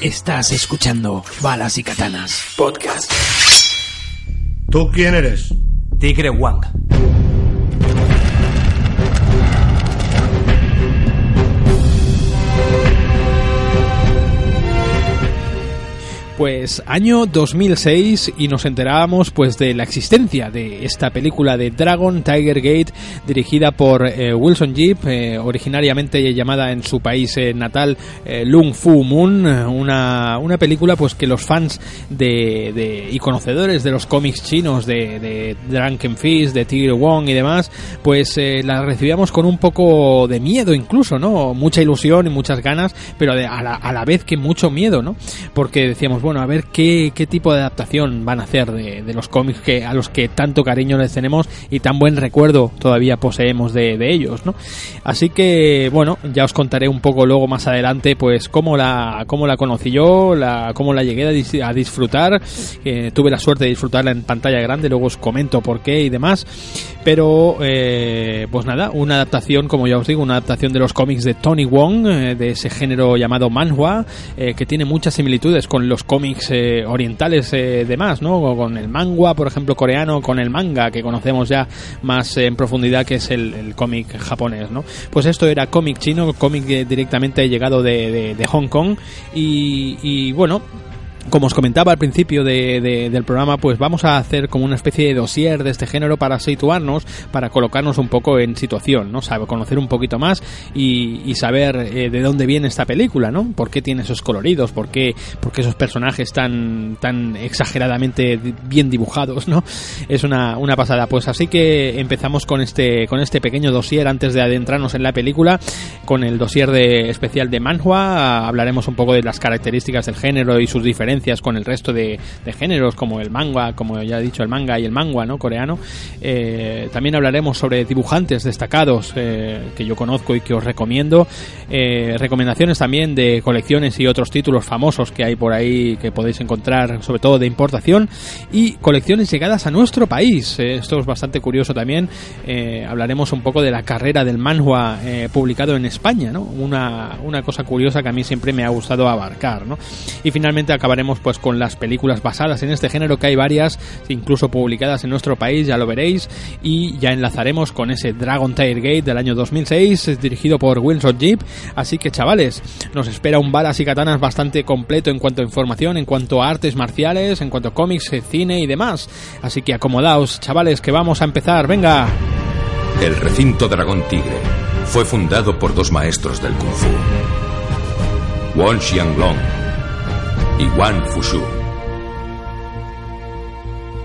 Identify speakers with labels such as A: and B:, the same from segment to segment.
A: Estás escuchando Balas y Katanas Podcast.
B: ¿Tú quién eres?
C: Tigre Wang.
D: Pues año 2006 y nos enterábamos pues de la existencia de esta película de Dragon Tiger Gate dirigida por eh, Wilson Jeep, eh, originariamente llamada en su país eh, natal eh, Lung Fu Moon, una, una película pues que los fans de, y conocedores de los cómics chinos de, de Drunken Fist, de Tigre Wong y demás, pues eh, la recibíamos con un poco de miedo incluso, ¿no? Mucha ilusión y muchas ganas, pero de- a, la, a la vez que mucho miedo, ¿no? Porque decíamos, bueno, a ver qué, qué tipo de adaptación van a hacer de, los cómics que, a los que tanto cariño les tenemos y tan buen recuerdo todavía poseemos de, ellos, ¿no? Así que, bueno, ya os contaré un poco luego más adelante, pues cómo la, cómo la conocí yo, la, cómo la llegué a, dis- a disfrutar. Eh, tuve la suerte de disfrutarla en pantalla grande, luego os comento por qué y demás. Pero, eh, pues nada, una adaptación, como ya os digo, una adaptación de los cómics de Tony Wong, eh, de ese género llamado manhwa, eh, que tiene muchas similitudes con los cómics eh, orientales eh, demás, ¿no? Con el manga, por ejemplo, coreano, con el manga, que conocemos ya más en profundidad, que es el, el cómic japonés, ¿no? Pues esto era cómic chino, cómic eh, directamente llegado de, de- de Hong Kong, y, y bueno, como os comentaba al principio de- de- del programa, pues vamos a hacer como una especie de dossier de este género para situarnos, para colocarnos un poco en situación, ¿no? Sabe, conocer un poquito más y, saber eh, de dónde viene esta película, ¿no? ¿Por qué tiene esos coloridos? ¿Por qué, por qué esos personajes tan, tan exageradamente bien dibujados, ¿no? Es una, una pasada. Pues así que empezamos con este, con este pequeño dossier antes de adentrarnos en la película, con el dossier de, especial de Manhua. Hablaremos un poco de las características del género y sus diferencias con el resto de, géneros, como el manga, como ya he dicho, el manga y el manga, ¿no? Coreano. Eh, también hablaremos sobre dibujantes destacados eh, que yo conozco y que os recomiendo. Eh, recomendaciones también de colecciones y otros títulos famosos que hay por ahí que podéis encontrar, sobre todo de importación. Y colecciones llegadas a nuestro país. Esto es bastante curioso también. Hablaremos un poco de la carrera del manhua publicado en España, ¿no? Una, una cosa curiosa que a mí siempre me ha gustado abarcar, ¿no? Y finalmente acabaremos pues con las películas basadas en este género, que hay varias, incluso publicadas en nuestro país, ya lo veréis, y ya enlazaremos con ese Dragon Tiger Gate del año 2006, es dirigido por Wilson Jeep, así que chavales, nos espera un balas y katanas bastante completo en cuanto a información, en cuanto a artes marciales, en cuanto a cómics, eh, cine y demás, así que acomodaos, chavales, que vamos a empezar, venga.
E: El recinto Dragón Tigre fue fundado por dos maestros del Kung Fu, Won Xianglong y Wan Fushu.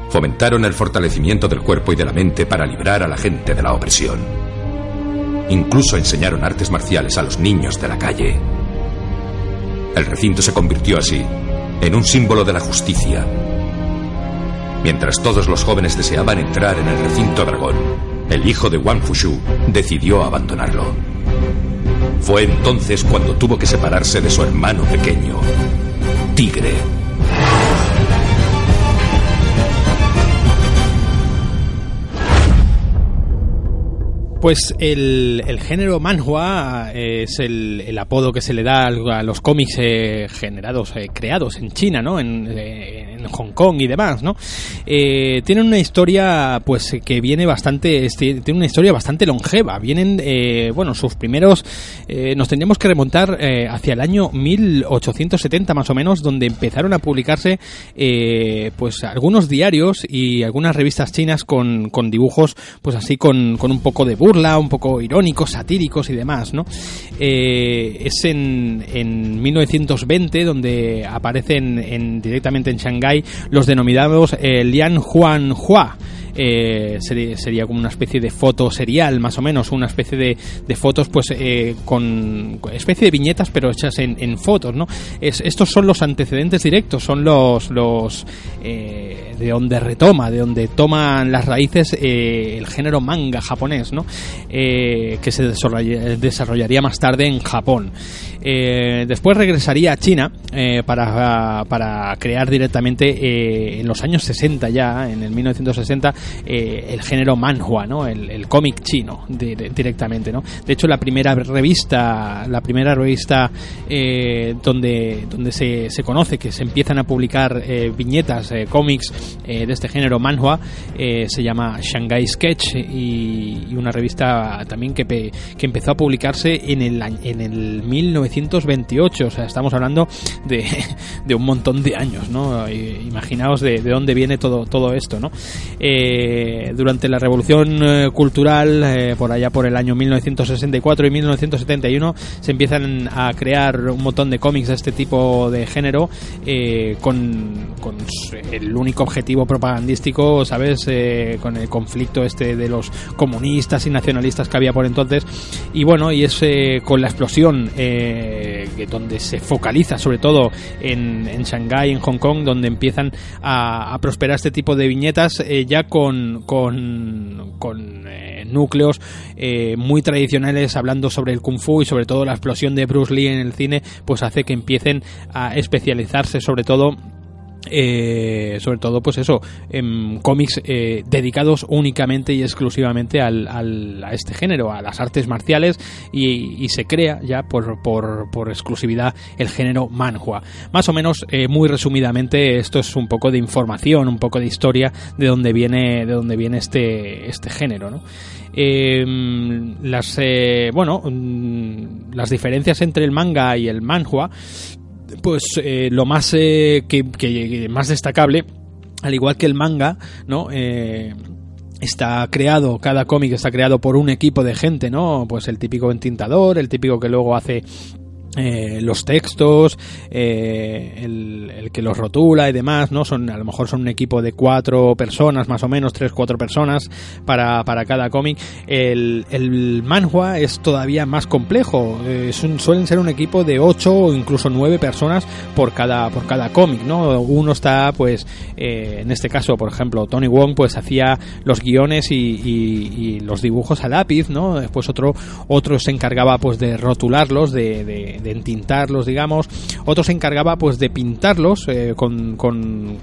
E: Fomentaron el fortalecimiento del cuerpo y de la mente para librar a la gente de la opresión. Incluso enseñaron artes marciales a los niños de la calle. El recinto se convirtió así en un símbolo de la justicia. Mientras todos los jóvenes deseaban entrar en el recinto dragón, el hijo de Wang Fushu decidió abandonarlo. Fue entonces cuando tuvo que separarse de su hermano pequeño, Tigre.
D: Pues el, el género manhua eh, es el, apodo que se le da a los cómics eh, generados, eh, creados en China, ¿no? En, eh, en Hong Kong y demás, ¿no? Tienen una historia, pues, que viene bastante, tiene una historia bastante longeva. Vienen, bueno, sus primeros, nos tendríamos que remontar hacia el año 1870 más o menos, donde empezaron a publicarse, pues, algunos diarios y algunas revistas chinas con, con dibujos, pues, así con, con un poco de un poco irónicos, satíricos y demás, ¿no? Eh, es en, en 1920 donde aparecen en, directamente en Shanghái los denominados eh, Lian Huan Hua. Eh, sería, sería como una especie de foto serial, más o menos, una especie de, de fotos, pues eh, con especie de viñetas, pero hechas en, en fotos, ¿no? Es, estos son los antecedentes directos, son los, los eh, de donde retoma, de donde toman las raíces eh, el género manga japonés, ¿no? Eh, que se desarrolla- desarrollaría más tarde en Japón. Después regresaría a China para, para, crear directamente en los años 60 ya, en el 1960, el género manhua, ¿no? el, cómic chino directamente. ¿no? De hecho, la primera revista, la primera revista donde, donde se, se, conoce que se empiezan a publicar viñetas, cómics de este género manhua, se llama Shanghai Sketch y, una revista también que, que empezó a publicarse en el, en el 1928, o sea, estamos hablando de, un montón de años, ¿no? Imaginaos de, de dónde viene todo, todo esto, ¿no? Eh, durante la Revolución eh, Cultural, eh, por allá por el año 1964 y 1971, se empiezan a crear un montón de cómics de este tipo de género con, el único objetivo propagandístico, ¿sabes? con el conflicto este de los comunistas y nacionalistas que había por entonces. Y bueno, y es con la explosión donde se focaliza sobre todo en, en Shanghái, en Hong Kong, donde empiezan a, prosperar este tipo de viñetas eh, ya con, con, con núcleos muy tradicionales hablando sobre el kung fu y sobre todo la explosión de Bruce Lee en el cine pues hace que empiecen a especializarse sobre todo eh, sobre todo pues eso en cómics eh, dedicados únicamente y exclusivamente al, a este género a las artes marciales y, se crea ya por, por, exclusividad el género manhua más o menos eh, muy resumidamente esto es un poco de información un poco de historia de dónde viene de dónde viene este este género ¿no? Em, las bueno mm, las diferencias entre el manga y el manhua pues eh, lo más eh, que, más destacable al igual que el manga no eh, está creado, cada cómic está creado por un equipo de gente, ¿no? Pues el típico entintador, el típico que luego hace eh, los textos, eh, el, que los rotula y demás, ¿no? Son, a lo mejor son un equipo de cuatro personas, más o menos, tres, cuatro personas para, para cada cómic. El, el manhua es todavía más complejo. suelen ser un equipo de ocho o incluso nueve personas por cada, por cada cómic, ¿no? Uno está, pues, eh, en este caso, por ejemplo, Tony Wong, pues hacía los guiones y, y, los dibujos a lápiz, ¿no? Después otro, otro se encargaba, pues, de rotularlos, de de entintarlos, digamos. Otro se encargaba pues de pintarlos eh, con, con,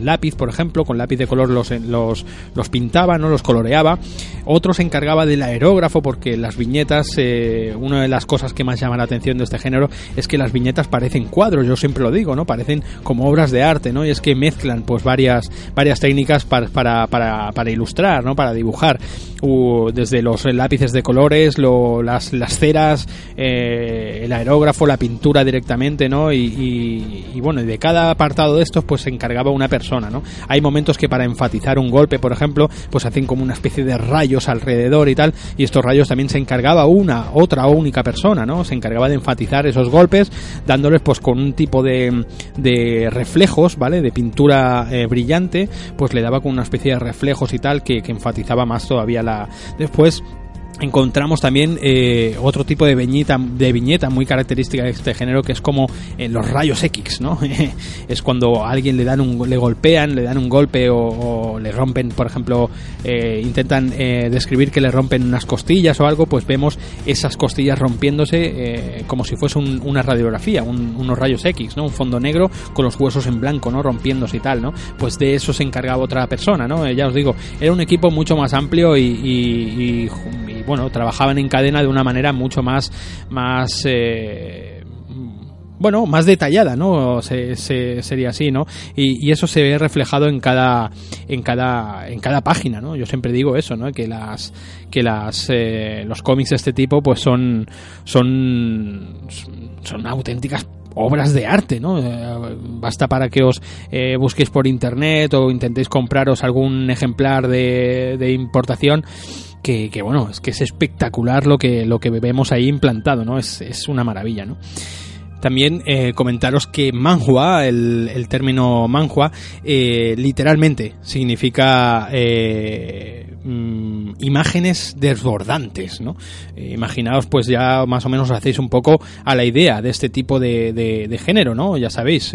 D: lápiz, por ejemplo, con lápiz de color los, los, los pintaba, no los coloreaba. Otro se encargaba del aerógrafo porque las viñetas, eh, una de las cosas que más llama la atención de este género es que las viñetas parecen cuadros, yo siempre lo digo, ¿no? Parecen como obras de arte, ¿no? Y es que mezclan pues varias, varias técnicas para, para, para, ilustrar, ¿no? Para dibujar. desde los lápices de colores, las, las ceras, eh, el aerógrafo la pintura directamente, ¿no? Y, y, bueno, de cada apartado de estos, pues se encargaba una persona, ¿no? Hay momentos que para enfatizar un golpe, por ejemplo, pues hacen como una especie de rayos alrededor y tal, y estos rayos también se encargaba una, otra única persona, ¿no? Se encargaba de enfatizar esos golpes, dándoles pues con un tipo de, de reflejos, ¿vale? De pintura eh, brillante, pues le daba con una especie de reflejos y tal que, que enfatizaba más todavía la... Después encontramos también eh, otro tipo de viñeta, de viñeta muy característica de este género que es como eh, los rayos X, ¿no? es cuando a alguien le dan un, le golpean, le dan un golpe o, le rompen, por ejemplo, eh, intentan describir que le rompen unas costillas o algo, pues vemos esas costillas rompiéndose como si fuese una radiografía, unos rayos X, ¿no? Un fondo negro con los huesos en blanco, ¿no? Rompiéndose y tal, ¿no? Pues de eso se encargaba otra persona, ¿no? ya os digo, era un equipo mucho más amplio y bueno, trabajaban en cadena de una manera mucho más, más eh, bueno, más detallada, ¿no? Se, sería así, ¿no? Y, eso se ve reflejado en cada, en cada, en cada página, ¿no? Yo siempre digo eso, ¿no? Que las, que las, eh, los cómics de este tipo, pues son, son, son auténticas obras de arte, ¿no? Eh, basta para que os busquéis por internet o intentéis compraros algún ejemplar de importación que, bueno, es que es espectacular lo que, lo que vemos ahí implantado, ¿no? Es, es una maravilla, ¿no? También eh, comentaros que manhua, el, el término manhua, eh, literalmente significa eh, mm, imágenes desbordantes, ¿no? imaginaos, pues ya más o menos hacéis un poco a la idea de este tipo de, de, género, ¿no? Ya sabéis,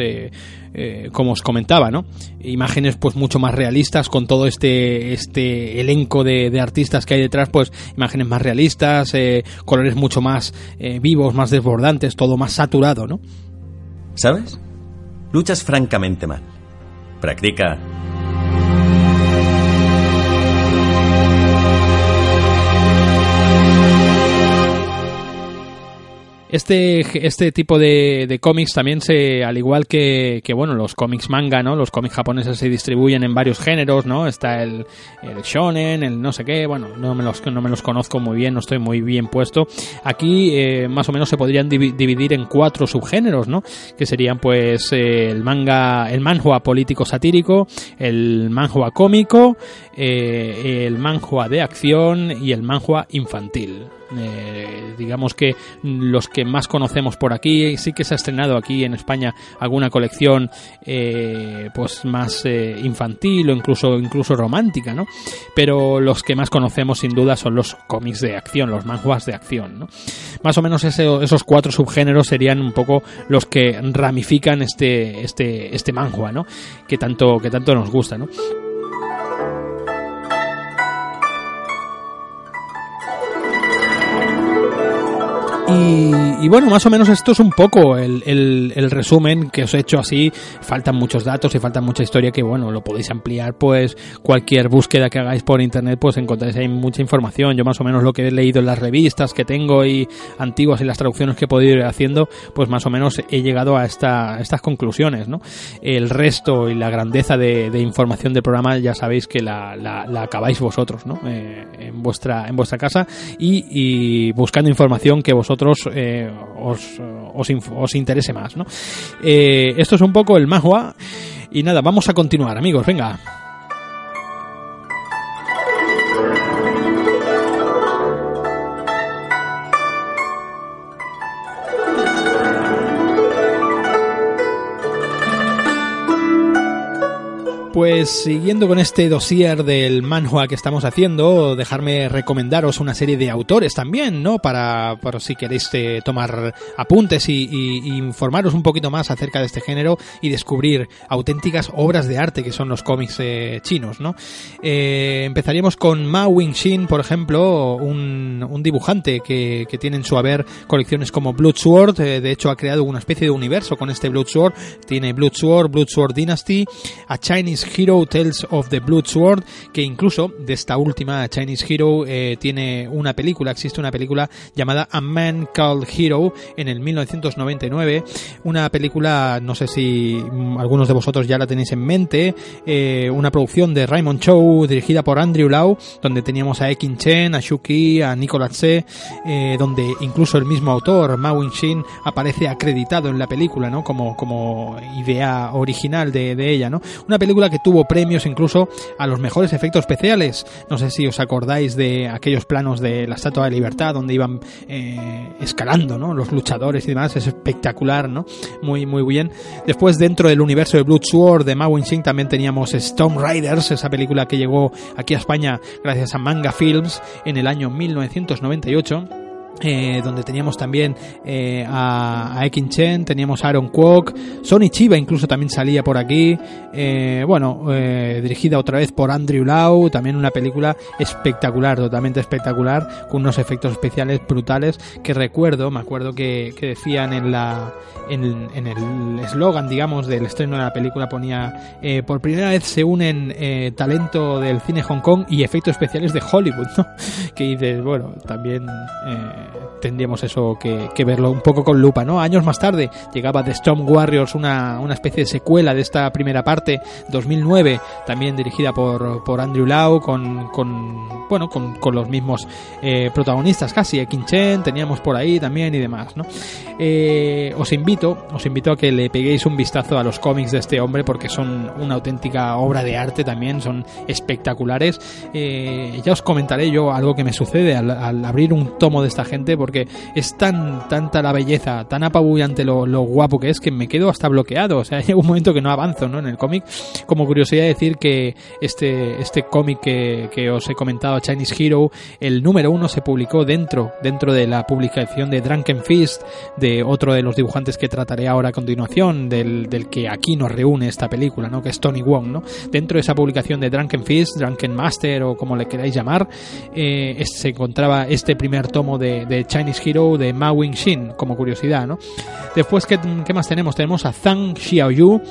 D: eh, como os comentaba, ¿no? Imágenes pues mucho más realistas con todo este, este elenco de, artistas que hay detrás, pues imágenes más realistas, eh, colores mucho más eh, vivos, más desbordantes, todo más saturado, ¿no?
C: ¿Sabes? Luchas francamente mal. Practica
D: Este, este tipo de, de cómics también se, al igual que, que, bueno, los cómics manga, ¿no? Los cómics japoneses se distribuyen en varios géneros, ¿no? Está el, el shonen, el no sé qué, bueno, no me los, no me los conozco muy bien, no estoy muy bien puesto. Aquí, eh, más o menos se podrían dividir en cuatro subgéneros, ¿no? Que serían, pues, eh, el manga, el manhua político satírico, el manhua cómico, eh, el manhua de acción y el manhua infantil. Eh, digamos que los que más conocemos por aquí sí que se ha estrenado aquí en España alguna colección eh, pues más eh, infantil o incluso incluso romántica no pero los que más conocemos sin duda son los cómics de acción los manhwas de acción ¿no? más o menos esos cuatro subgéneros serían un poco los que ramifican este este este manhua no que tanto que tanto nos gusta no Y, bueno, más o menos esto es un poco el, el, resumen que os he hecho así. Faltan muchos datos y falta mucha historia que, bueno, lo podéis ampliar, pues cualquier búsqueda que hagáis por internet, pues encontráis ahí mucha información. Yo más o menos lo que he leído en las revistas que tengo y antiguas y las traducciones que he podido ir haciendo, pues más o menos he llegado a, esta, estas conclusiones, ¿no? El resto y la grandeza de, información del programa ya sabéis que la, la, acabáis vosotros, ¿no? Eh, en, vuestra, en vuestra casa y, y buscando información que vosotros eh, os, os, os, interese más. ¿no? Eh, esto es un poco el Mahua. Y nada, vamos a continuar, amigos, venga. Pues siguiendo con este dossier del manhua que estamos haciendo, dejarme recomendaros una serie de autores también, ¿no? Para, por si queréis eh, tomar apuntes y, informaros un poquito más acerca de este género y descubrir auténticas obras de arte que son los cómics eh, chinos, ¿no? Eh, empezaríamos con Ma Wing-shin, por ejemplo, un, un dibujante que, que, tiene en su haber colecciones como Bloodsword, de hecho ha creado una especie de universo con este Bloodsword, tiene Bloodsword, Bloodsword Dynasty, a Chinese Hero Tales of the Blood Sword, que incluso de esta última Chinese Hero eh, tiene una película, existe una película llamada A Man Called Hero en el 1999, una película, no sé si algunos de vosotros ya la tenéis en mente, eh, una producción de Raymond Chow dirigida por Andrew Lau, donde teníamos a Ekin Chen, a Shuki, a Nicolas Tse, eh, donde incluso el mismo autor, Ma Wing-shin, aparece acreditado en la película, ¿no? Como, como idea original de, de ella, ¿no? Una película que tuvo premios incluso a los mejores efectos especiales. No sé si os acordáis de aquellos planos de la Estatua de Libertad donde iban eh, escalando, ¿no? Los luchadores y demás, es espectacular, ¿no? Muy, muy bien. Después, dentro del universo de Bloodsword de Ma Wing-sing también teníamos Storm Riders, esa película que llegó aquí a España gracias a Manga Films en el año 1998 eh, donde teníamos también eh, a, a, Ekin Chen, teníamos a Aaron Kwok, Sony Chiba incluso también salía por aquí, eh, bueno, eh, dirigida otra vez por Andrew Lau, también una película espectacular, totalmente espectacular, con unos efectos especiales brutales que recuerdo, me acuerdo que, que decían en la en, en el eslogan, digamos, del estreno de la película ponía eh, por primera vez se unen eh, talento del cine Hong Kong y efectos especiales de Hollywood, ¿no? Que dices, bueno, también tendríamos eso que, que, verlo un poco con lupa, ¿no? Años más tarde llegaba The Storm Warriors, una, una especie de secuela de esta primera parte, 2009, también dirigida por, por Andrew Lau, con, con bueno, con, con los mismos eh, protagonistas casi, Ekin Chen, teníamos por ahí también y demás, ¿no? Eh, os invito, os invito a que le peguéis un vistazo a los cómics de este hombre porque son una auténtica obra de arte también, son espectaculares. Eh, ya os comentaré yo algo que me sucede al, al abrir un tomo de esta gente porque es tan tanta la belleza, tan apabullante lo, lo guapo que es que me quedo hasta bloqueado. O sea, llega un momento que no avanzo ¿no? en el cómic. Como curiosidad decir que este, este cómic que, que os he comentado, Chinese Hero, el número uno se publicó dentro, dentro de la publicación de Drunken Fist, de otro de los dibujantes que trataré ahora a continuación, del, del que aquí nos reúne esta película, ¿no? que es Tony Wong. ¿no? Dentro de esa publicación de Drunken Fist, Drunken Master o como le queráis llamar, eh, se encontraba este primer tomo de, de Chinese Hero de Ma Wing Shin, como curiosidad. ¿no? Después, ¿qué, ¿qué, más tenemos? Tenemos a Zhang Xiaoyu,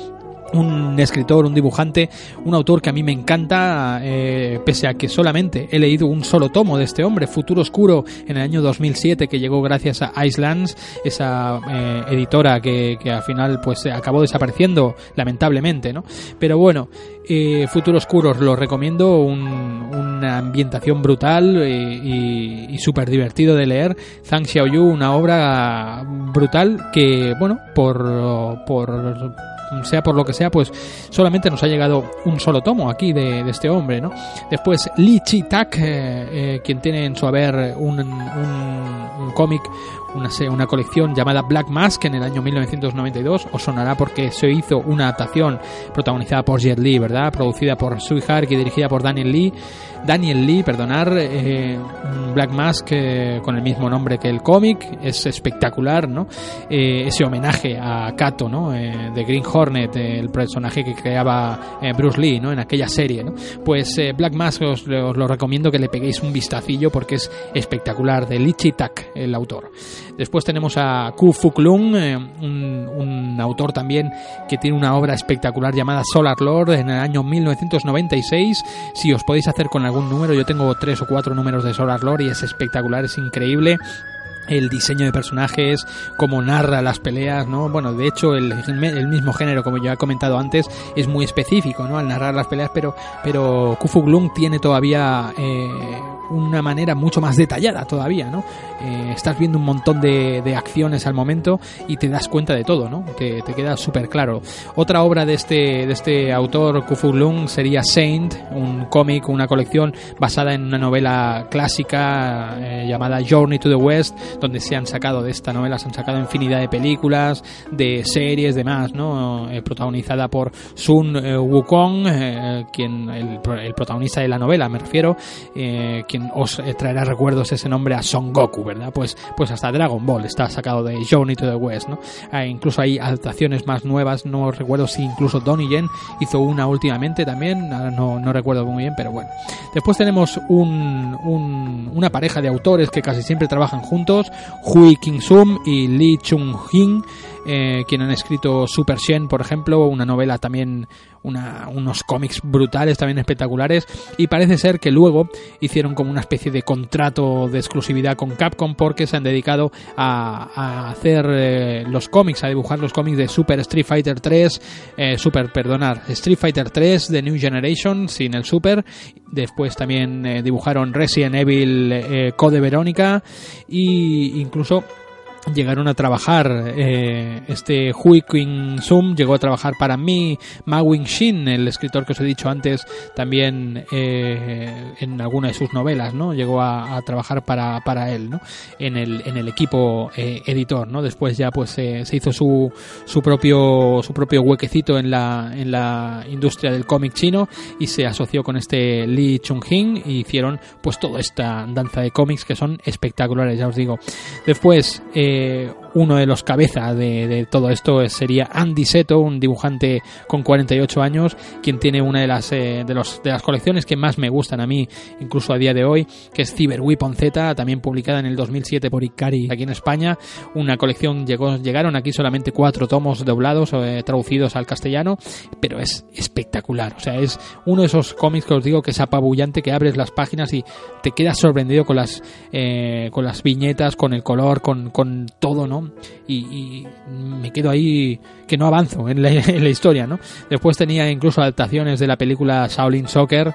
D: un escritor, un dibujante, un autor que a mí me encanta, eh, pese a que solamente he leído un solo tomo de este hombre, Futuro Oscuro, en el año 2007, que llegó gracias a Icelands, esa eh, editora que, que, al final pues acabó desapareciendo, lamentablemente, ¿no? Pero bueno, eh, Futuro Oscuro os lo recomiendo, un, una ambientación brutal y, y súper divertido de leer. Zhang Xiaoyu, una obra brutal que, bueno, por, por sea por lo que sea, pues solamente nos ha llegado un solo tomo aquí de, este hombre, ¿no? Después Lee Chi Tak, eh, eh, quien tiene en su haber un, un, un cómic, una, una colección llamada Black Mask en el año 1992, os sonará porque se hizo una adaptación protagonizada por Jet Li, ¿verdad? Producida por Sui Hark y dirigida por Daniel Lee. Daniel Lee, perdonar, eh, Black Mask eh, con el mismo nombre que el cómic, es espectacular, ¿no? Eh, ese homenaje a Kato, ¿no? de Green Hornet, el personaje que creaba Bruce Lee, ¿no? En aquella serie, ¿no? Pues Black Mask os, lo recomiendo que le peguéis un vistacillo porque es espectacular, de Lee Tak, el autor. Después tenemos a Ku Fuk Lung, un, un autor también que tiene una obra espectacular llamada Solar Lord en el año 1996. Si os podéis hacer con algún número, yo tengo tres o cuatro números de Solar Lord y es espectacular, es increíble el diseño de personajes, cómo narra las peleas, ¿no? Bueno, de hecho, el, mismo género, como ya he comentado antes, es muy específico, ¿no? Al narrar las peleas, pero, pero Kufu Glung tiene todavía eh, una manera mucho más detallada todavía, ¿no? Eh, estás viendo un montón de, de, acciones al momento y te das cuenta de todo, ¿no? Te, te queda súper claro. Otra obra de este, de este autor, Kufu Glung, sería Saint, un cómic, una colección basada en una novela clásica eh, llamada Journey to the West, donde se han sacado de esta novela, se han sacado infinidad de películas, de series, demás, ¿no? Eh, protagonizada por Sun eh, Wukong, quien el, protagonista de la novela, me refiero, eh, os traerá recuerdos ese nombre a Son Goku, ¿verdad? Pues, pues hasta Dragon Ball está sacado de Journey to the West, ¿no? incluso hay adaptaciones más nuevas, no recuerdo si incluso Donnie Yen hizo una últimamente también, no, no recuerdo muy bien, pero bueno. Después tenemos un, un, una pareja de autores que casi siempre trabajan juntos, Hui King-sum y Lee Chung-hin, eh, quien han escrito Super Shen, por ejemplo, una novela también, una, unos cómics brutales, también espectaculares, y parece ser que luego hicieron como una especie de contrato de exclusividad con Capcom porque se han dedicado a, hacer eh, los cómics, a dibujar los cómics de Super Street Fighter 3, eh, Super, perdonar, Street Fighter 3 de New Generation, sin el Super, después también eh, dibujaron Resident Evil Code Verónica, y incluso llegaron a trabajar eh, este Hui Qing Sum llegó a trabajar para mí Ma Wing Shin el escritor que os he dicho antes también eh, en alguna de sus novelas no llegó a, trabajar para, para él no en el, en el equipo eh, editor no después ya pues se hizo su, su propio su propio huequecito en la en la industria del cómic chino y se asoció con este Lee Chung Hin y hicieron pues toda esta danza de cómics que son espectaculares ya os digo. Después eh, え、uno de los cabezas de, todo esto sería Andy Seto, un dibujante con 48 años, quien tiene una de las, eh, de, los, de las colecciones que más me gustan a mí, incluso a día de hoy, que es Cyber Weapon Z, también publicada en el 2007 por Ikari aquí en España. Una colección llegó, llegaron aquí solamente cuatro tomos doblados, eh, traducidos al castellano, pero es espectacular. O sea, es uno de esos cómics que os digo que es apabullante, que abres las páginas y te quedas sorprendido con las, eh, con las viñetas, con el color, con, con todo, ¿no? Y, me quedo ahí que no avanzo en la, en la, historia, ¿no? Después tenía incluso adaptaciones de la película Shaolin Soccer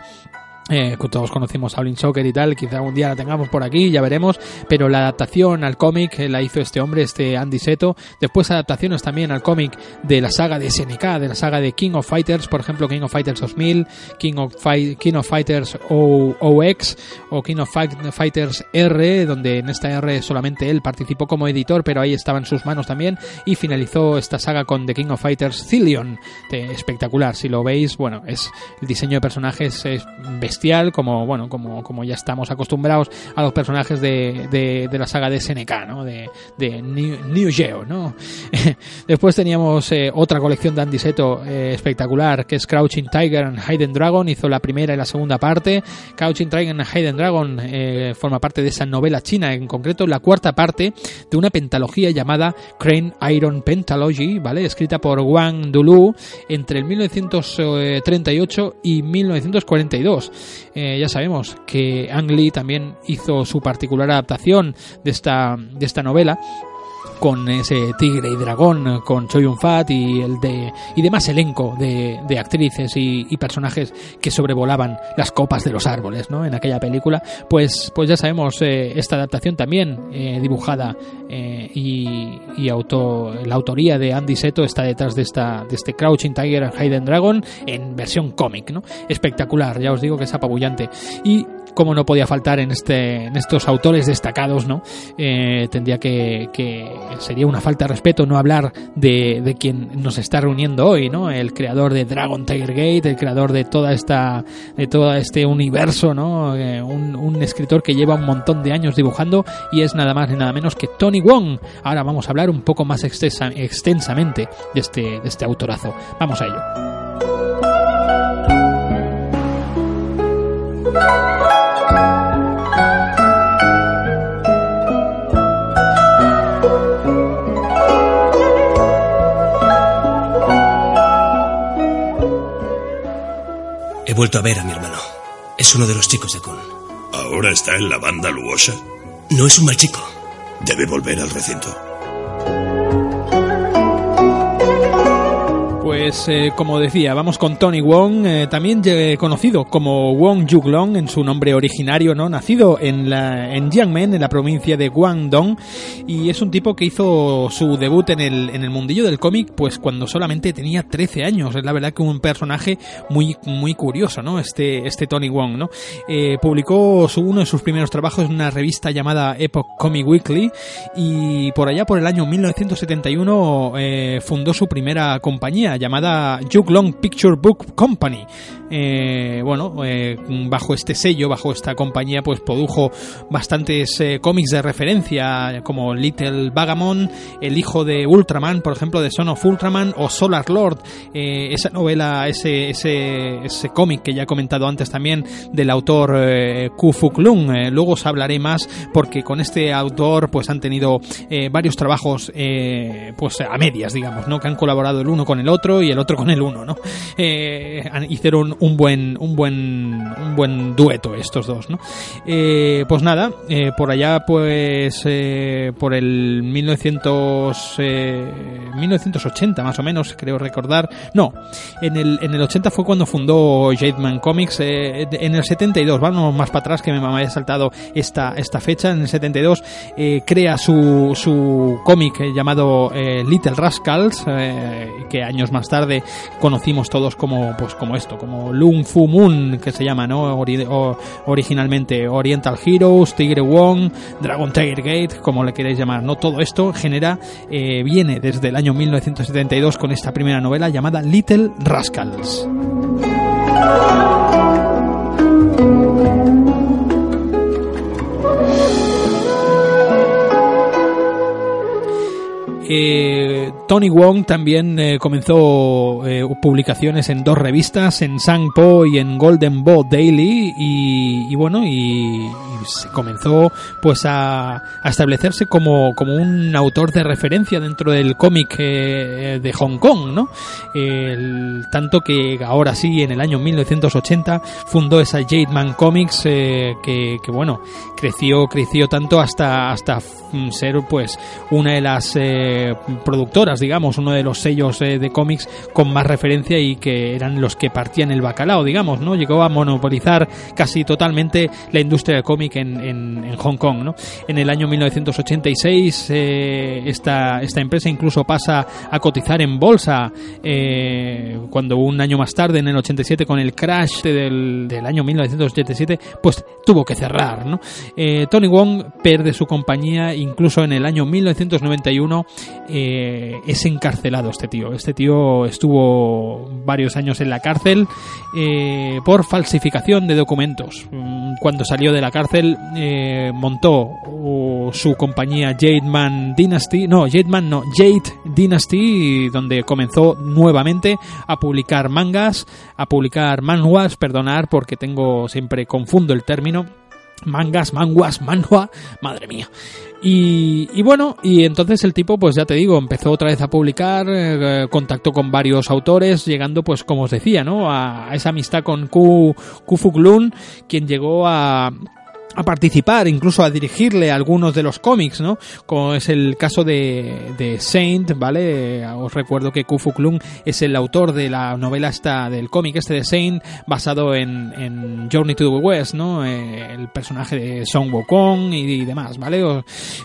D: eh, todos conocimos a Shaolin Soccer y tal, quizá un día la tengamos por aquí, ya veremos, pero la adaptación al cómic eh, la hizo este hombre, este Andy Seto, después adaptaciones también al cómic de la saga de SNK, de la saga de King of Fighters, por ejemplo King of Fighters 2000, King of, King of Fighters OX o King of Fighters R, donde en esta R solamente él participó como editor, pero ahí estaban sus manos también, y finalizó esta saga con The King of Fighters Cillion, espectacular, si lo veis, bueno, es el diseño de personajes es bestial, como bueno, como, como ya estamos acostumbrados a los personajes de, de, la saga de SNK, ¿no? De, de New, Geo, ¿no? Después teníamos eh, otra colección de Andy Seto eh, espectacular, que es Crouching Tiger and Hidden Dragon, hizo la primera y la segunda parte. Crouching Tiger and Hidden Dragon eh, forma parte de esa novela china, en concreto la cuarta parte de una pentalogía llamada Crane Iron Pentalogy, ¿vale? Escrita por Wang Dulu entre el 1938 y 1942. Eh, ya sabemos que Ang Lee también hizo su particular adaptación de esta, de esta novela con ese tigre y dragón, con Choi Yun Fat y el de y demás elenco de, de actrices y, personajes que sobrevolaban las copas de los árboles, ¿no? En aquella película, pues pues ya sabemos eh, esta adaptación también eh, dibujada eh, y, y auto, la autoría de Andy Seto está detrás de esta de este Crouching Tiger and Hidden Dragon en versión cómic, ¿no? Espectacular, ya os digo que es apabullante y como no podía faltar en este en estos autores destacados, ¿no? tendría que, que sería una falta de respeto no hablar de, de, quien nos está reuniendo hoy, ¿no? El creador de Dragon Tiger Gate, el creador de toda esta, de todo este universo, ¿no? Eh, un, un, escritor que lleva un montón de años dibujando y es nada más ni nada menos que Tony Wong. Ahora vamos a hablar un poco más extensa, extensamente de este, de este autorazo. Vamos a ello.
F: He vuelto a ver a mi hermano. Es uno de los chicos de Kun.
G: ¿Ahora está en la banda Luosa?
F: No es un mal chico.
G: Debe volver al recinto.
D: Pues eh, como decía, vamos con Tony Wong, eh, también conocido como Wong Yuglong en su nombre originario, ¿no? Nacido en, la, en Jiangmen, en la provincia de Guangdong, y es un tipo que hizo su debut en el, en el mundillo del cómic, pues cuando solamente tenía 13 años. Es la verdad que un personaje muy, muy curioso, ¿no? Este, este Tony Wong, ¿no? Eh, publicó su, uno de sus primeros trabajos en una revista llamada Epoch Comic Weekly, y por allá por el año 1971 fundó su primera compañía llamada Juke Long Picture Book Company. Eh, bueno, eh, bajo este sello, bajo esta compañía, pues produjo bastantes eh, cómics de referencia, como Little Vagamon, El hijo de Ultraman, por ejemplo, de Son of Ultraman, o Solar Lord, esa novela, ese, ese, ese cómic que ya he comentado antes también, del autor Ku Fuk Lung. luego os hablaré más, porque con este autor, pues han tenido varios trabajos, pues a medias, digamos, ¿no? Que han colaborado el uno con el otro y el otro con el uno, ¿no? Eh, hicieron un buen, un buen, un buen dueto estos dos, ¿no? Eh, pues nada, eh, por allá, pues, por el 1900, 1980 más o menos, creo recordar. No, en el, en el 80 fue cuando fundó Jademan Comics. en el 72, vamos más para atrás que me haya saltado esta, esta fecha. En el 72 crea su, su cómic llamado Little Rascals, que años más tarde conocimos todos como, pues, como esto, como Lung Fu Moon, que se llama, ¿no? originalmente Oriental Heroes, Tigre Wong, Dragon Tiger Gate, como le queréis llamar, ¿no? Todo esto genera, eh, viene desde el año 1972 con esta primera novela llamada Little Rascals. Eh, Tony Wong también eh, comenzó eh, publicaciones en dos revistas, en Sang Po y en Golden Bo Daily, y, bueno, y, se comenzó pues a, establecerse como, como un autor de referencia dentro del cómic eh, de Hong Kong, ¿no? El- tanto que ahora sí, en el año 1980, fundó esa Jade Man Comics eh, que, bueno, creció, creció tanto hasta, hasta mm, ser pues una de las eh, productoras, digamos, uno de los sellos de cómics con más referencia y que eran los que partían el bacalao, digamos, ¿no? Llegó a monopolizar casi totalmente la industria del cómic en, en- en Hong Kong, ¿no? En el año 1986 eh, esta, esta empresa incluso pasa a cotizar en bolsa eh, cuando un año más tarde, en el 87, con el crash del, del año 1987, pues tuvo que cerrar, ¿no? Eh, Tony Wong pierde su compañía incluso en el año 1991 eh, es encarcelado este tío. Este tío estuvo varios años en la cárcel eh, por falsificación de documentos. Mm, Cuando salió de la cárcel eh, montó su compañía Jade Man Dynasty, no, Jade Man no, Jade Dynasty, donde comenzó nuevamente a publicar mangas, a publicar manhwas, perdonar porque tengo siempre confundo el término mangas, manguas, manhua, madre mía. Y, bueno, y entonces el tipo, pues ya te digo, empezó otra vez a publicar, eh, contactó con varios autores, llegando, pues como os decía, ¿no? A, esa amistad con Ku, Ku Fuk Lun, quien llegó a a participar, incluso a dirigirle algunos de los cómics, ¿no? Como es el caso de, de Saint, ¿vale? Eh, Os recuerdo que Kufu Klung es el autor de la novela esta del cómic este de Saint, basado en, en Journey to the West, ¿no? Eh, el personaje de Song Wukong y, demás, ¿vale?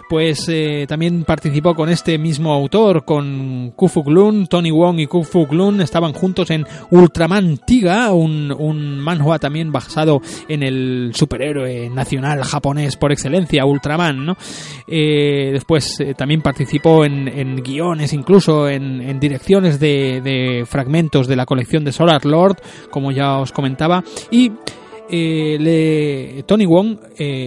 D: Pues eh, también participó con este mismo autor, con Kufu Klung, Tony Wong y Kufu Klung estaban juntos en Ultraman Tiga, un, un manhwa también basado en el superhéroe nacional japonés por excelencia, Ultraman, ¿no? Eh, después eh, también participó en, guiones, incluso en, direcciones de, fragmentos de la colección de Solar Lord, como ya os comentaba, y eh, le- Tony Wong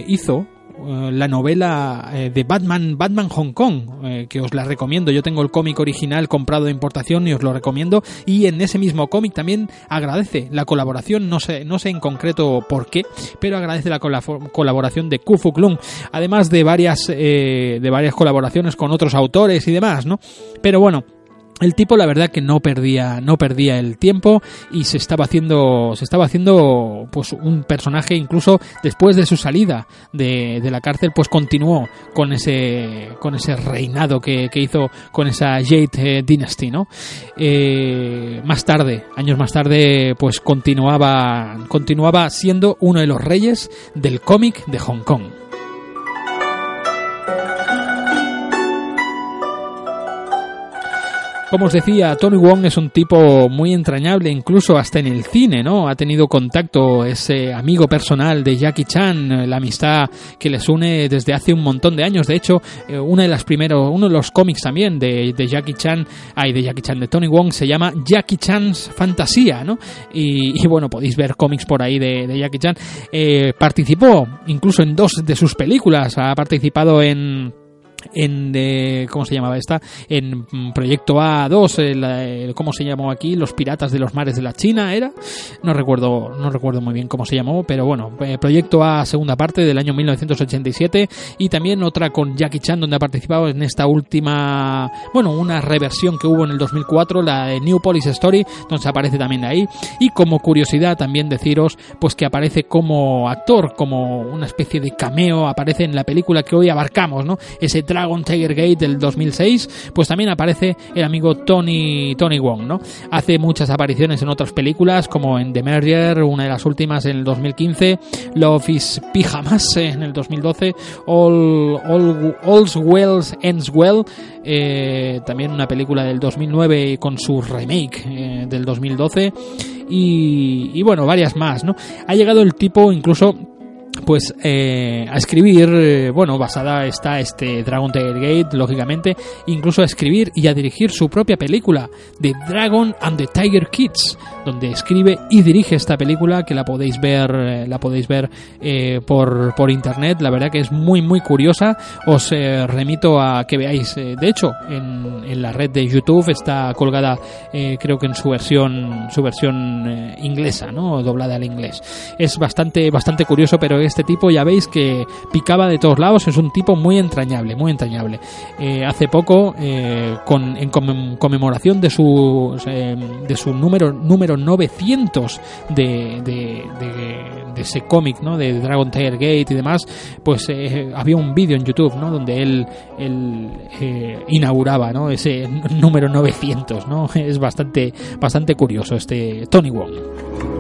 D: hizo eh, la novela eh, de Batman, Batman Hong Kong, eh, que os la recomiendo. Yo tengo el cómic original comprado de importación y os lo recomiendo. Y en ese mismo cómic también agradece la colaboración, no sé, no sé en concreto por qué, pero agradece la colaboración de Kufu Klung, además de varias, de varias colaboraciones con otros autores y demás, ¿no? Pero bueno. El tipo, la verdad, que no perdía, no perdía el tiempo y se estaba haciendo, se estaba haciendo, pues, un personaje incluso después de su salida de, de la cárcel, pues continuó con ese, con ese reinado que, que hizo con esa Jade eh, Dynasty, ¿no? Eh, más tarde, años más tarde, pues continuaba, continuaba siendo uno de los reyes del cómic de Hong Kong. Como os decía, Tony Wong es un tipo muy entrañable, incluso hasta en el cine, ¿no? Ha tenido contacto, ese amigo personal de Jackie Chan, eh, la amistad que les une desde hace un montón de años. De hecho, eh, una de las primeros, uno de los cómics también de, de Jackie Chan, ay, de Jackie Chan, de Tony Wong, se llama Jackie Chan's Fantasía, ¿no? Y, y bueno, podéis ver cómics por ahí de, de Jackie Chan. Eh, participó incluso en dos de sus películas, ha participado en en eh, cómo se llamaba esta en mm, Proyecto A2 el, el- cómo se llamó aquí los piratas de los mares de la China era no recuerdo no recuerdo muy bien cómo se llamó pero bueno eh, Proyecto A segunda parte del año 1987 y también otra con Jackie Chan donde ha participado en esta última bueno una reversión que hubo en el 2004 la de New Police Story donde se aparece también ahí. Y como curiosidad también deciros pues que aparece como actor como una especie de cameo aparece en la película que hoy abarcamos no ese Dragon Tiger Gate del 2006 pues también aparece el amigo Tony Tony Wong no hace muchas apariciones en otras películas como en The Merger una de las últimas en el 2015 Love is Pijamas en el 2012 All, All, All's Well Ends Well eh, también una película del 2009 con su remake eh, del 2012 y, y bueno varias más no ha llegado el tipo incluso pues eh, a escribir, eh, bueno, basada está este Dragon Tiger Gate, lógicamente, incluso a escribir y a dirigir su propia película, The Dragon and the Tiger Kids, donde escribe y dirige esta película que la podéis ver, eh, la podéis ver eh, por, por internet. La verdad que es muy muy curiosa. Os eh, remito a que veáis. de hecho, en, en la red de YouTube está colgada, creo que en su versión su versión inglesa, ¿no? Doblada al inglés. Es bastante bastante curioso, pero este tipo ya veis que picaba de todos lados. Es un tipo muy entrañable, muy entrañable. Hace poco, con, en conmem- conmemoración de su, de su número, número 900 de, ese cómic, ¿no? De Dragon Tiger Gate y demás, pues eh, había un vídeo en YouTube, ¿no? Donde él, eh, inauguraba, ¿no? Ese número 900, ¿no? Es bastante, bastante curioso este Tony Wong.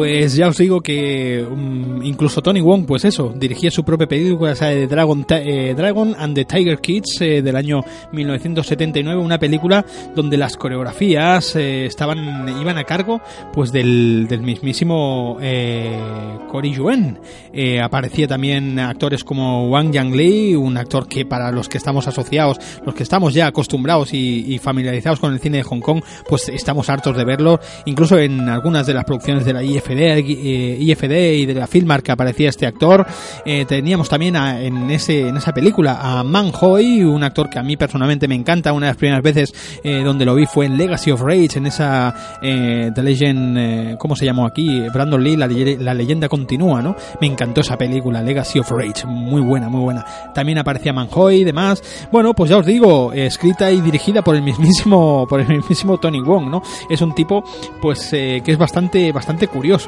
D: Pues ya os digo que mm, incluso Tony Wong, pues eso, dirigía su propia película de Dragon, eh, Dragon and the Tiger Kids eh, del año 1979, una película donde las coreografías eh, estaban iban a cargo pues del, mismísimo eh, Cory Yuen. Eh, aparecía también actores como Wang Yang Lee, un actor que para los que estamos asociados, los que estamos ya acostumbrados y, y familiarizados con el cine de Hong Kong, pues estamos hartos de verlo. Incluso en algunas de las producciones de la IFD, eh, y de la Filmar que aparecía este actor. Eh, teníamos también a- en, ese, en esa película a Man Hoi, un actor que a mí personalmente me encanta. Una de las primeras veces eh, donde lo vi fue en Legacy of Rage, en esa The Legend, ¿cómo se llamó aquí? Brandon Lee, la, la leyenda continúa, ¿no? Me encantó esa película, Legacy of Rage, muy buena, muy buena. También aparecía Manhoy y demás. Bueno, pues ya os digo, escrita y dirigida por el mismísimo, por el mismísimo Tony Wong, ¿no? Es un tipo, pues, que es bastante, bastante curioso,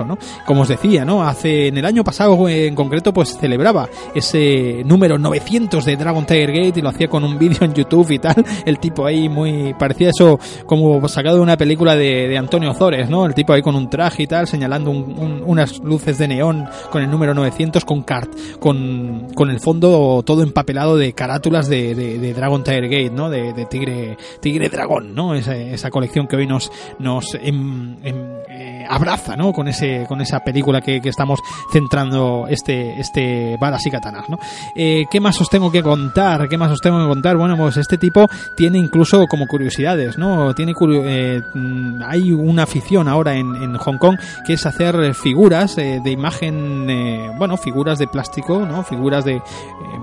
D: Como os decía, ¿no? Hace, en el año pasado en concreto, pues celebraba ese número 900 de Dragon Tiger Gate y lo hacía con un vídeo en YouTube y tal. El tipo ahí muy, parecía eso como sacado de una película de, Antonio Zores, ¿no? El tipo ahí con un traje y tal, señalando un- un- unas luces de neón con el número 900 con cart, con, con el fondo todo empapelado de carátulas de, Dragon Tiger Gate, ¿no? De, de Tigre, Tigre Dragón, ¿no? Esa, esa colección que hoy nos, nos em- em- eh, abraza, ¿no? Con ese, con esa película que, estamos centrando este, este balas y katanas, ¿no? Eh, ¿Qué más os tengo que contar? ¿Qué más os tengo que contar? Bueno, pues este tipo tiene incluso como curiosidades, ¿no? Tiene eh, mm, hay una afición ahora en, en Hong Kong que es hacer figuras eh, de imagen, eh, bueno, figuras de plástico, ¿no? Figuras de eh,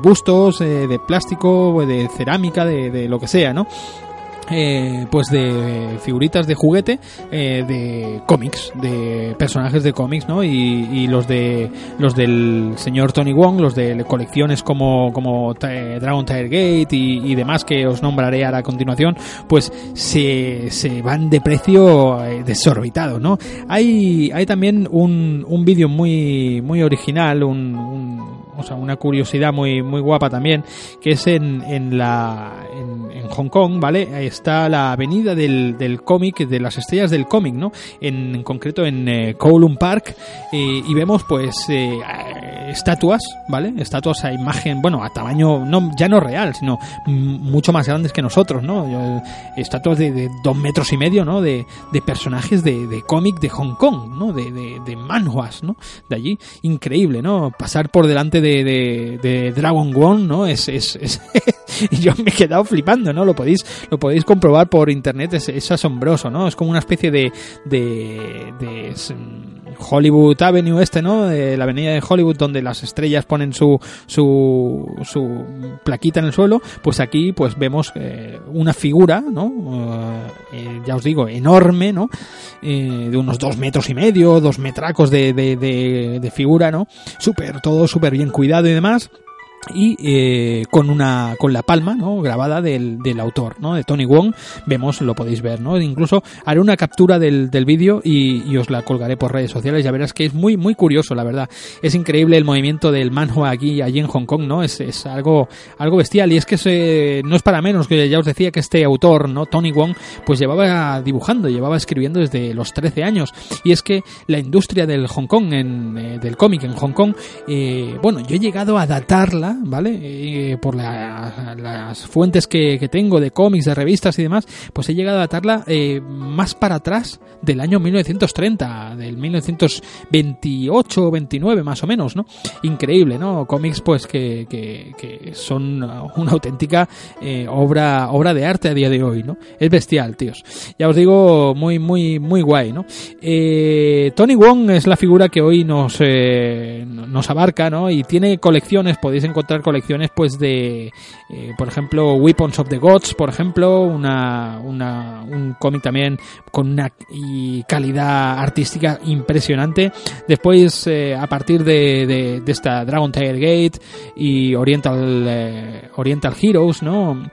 D: bustos, eh, de plástico, de cerámica, de, de lo que sea, ¿no? Eh, pues de figuritas de juguete eh, de cómics de personajes de cómics no y, los de los del señor Tony Wong los de colecciones como como eh, Dragon Tiger Gate y, y demás que os nombraré ahora a continuación pues se, se van de precio eh, desorbitado no hay hay también un, un vídeo muy muy original un, un- o sea, una curiosidad muy muy guapa también que es en, en la en, Hong Kong vale está la avenida del, del cómic de las estrellas del cómic no en, concreto en eh, Kowloon Park y vemos pues eh, estatuas vale estatuas a imagen bueno a tamaño no ya no real sino mucho más grandes que nosotros no estatuas de, de dos metros y medio no de, de personajes de, de cómic de Hong Kong no de, de, de manhwas no de allí. Increíble no pasar por delante de, Dragon Ball no es, es, es yo me he quedado flipando no lo podéis lo podéis comprobar por internet es, es asombroso no es como una especie de de, de Hollywood Avenue este no de la avenida de Hollywood donde las estrellas ponen su su su plaquita en el suelo pues aquí pues vemos eh, una figura no Eh, eh, ya os digo enorme no eh, de unos dos metros y medio dos metracos de, de, de, de figura no súper todo súper bien cuidado y demás y eh, con una con la palma no grabada del, del autor no de Tony Wong. Vemos lo podéis ver no incluso haré una captura del, del vídeo y, os la colgaré por redes sociales. Ya verás que es muy muy curioso la verdad. Es increíble el movimiento del manhwa aquí allí en Hong Kong no es, es algo algo bestial. Y es que se, no es para menos que ya os decía que este autor no Tony Wong pues llevaba dibujando llevaba escribiendo desde los 13 años. Y es que la industria del Hong Kong en, eh, del cómic en Hong Kong eh, bueno yo he llegado a datarla ¿vale? Eh, por la- las fuentes que, tengo de cómics, de revistas y demás, pues he llegado a datarla eh, más para atrás del año 1930, del 1928 o 29 más o menos, ¿no? Increíble, ¿no? Cómics pues que, que, son una auténtica eh, obra, obra de arte a día de hoy, ¿no? Es bestial, tíos. Ya os digo, muy, muy, muy guay, ¿no? Tony Wong es la figura que hoy nos, nos abarca, ¿no? Y tiene colecciones, podéis encontrar colecciones, pues de, eh, por ejemplo, Weapons of the Gods, por ejemplo, una, una, un cómic también con una y calidad artística impresionante. Después, eh, a partir de, de, esta Dragon Tiger Gate y Oriental, eh, Oriental Heroes, ¿no?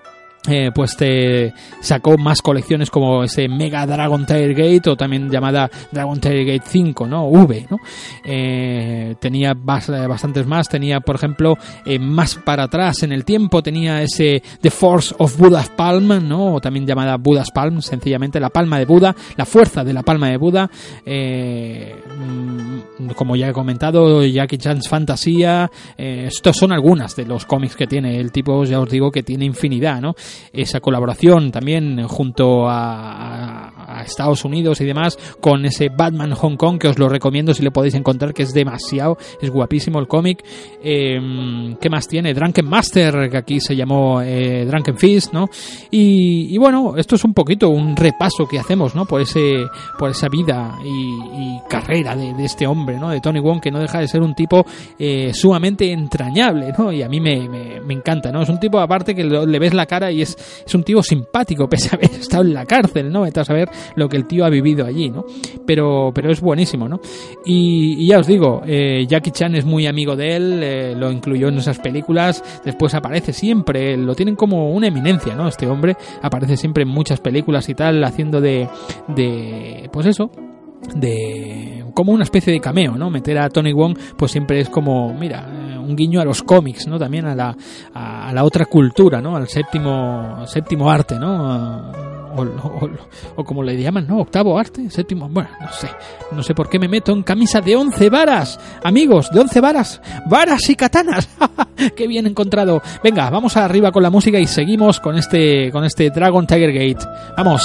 D: Eh, pues te sacó más colecciones como ese Mega Dragon Tiger Gate o también llamada Dragon Tiger Gate 5, ¿no? V, ¿no? Eh, tenía bas- bastantes más, tenía por ejemplo eh, más para atrás en el tiempo, tenía ese The Force of Buddha's Palm, ¿no? O también llamada Buddha's Palm, sencillamente la palma de Buda, la fuerza de la palma de Buda, eh, mm, como ya he comentado, Jackie Chan's Fantasía, estos son algunas de los cómics que tiene, el tipo ya os digo que tiene infinidad, ¿no? Esa colaboración también junto a, Estados Unidos y demás con ese Batman Hong Kong que os lo recomiendo si le podéis encontrar que es demasiado, es guapísimo el cómic. Eh, ¿Qué más tiene? Drunken Master, que aquí se llamó eh, Drunken Fist, ¿no? Y, bueno, esto es un poquito un repaso que hacemos, ¿no? Por ese por esa vida y, carrera de, este hombre, ¿no? De Tony Wong, que no deja de ser un tipo eh, sumamente entrañable, ¿no? Y a mí me, me, me encanta, ¿no? Es un tipo aparte que le ves la cara y es, es un tío simpático, pese a haber estado en la cárcel, ¿no? Vete a saber lo que el tío ha vivido allí, ¿no? Pero, pero es buenísimo, ¿no? Y, y ya os digo, eh, Jackie Chan es muy amigo de él, eh, lo incluyó en esas películas, después aparece siempre, lo tienen como una eminencia, ¿no? Este hombre aparece siempre en muchas películas y tal, haciendo de, de pues eso, de como una especie de cameo, ¿no? Meter a Tony Wong pues siempre es como, mira, un guiño a los cómics, ¿no? También a la, a, la otra cultura, ¿no? Al séptimo séptimo arte, ¿no? O, como le llaman, ¿no? Octavo arte, séptimo, bueno, no sé, no sé por qué me meto en camisa de 11 varas, amigos, de 11 varas, varas y katanas, qué bien encontrado. Venga, vamos arriba con la música y seguimos con este, con este Dragon Tiger Gate. Vamos.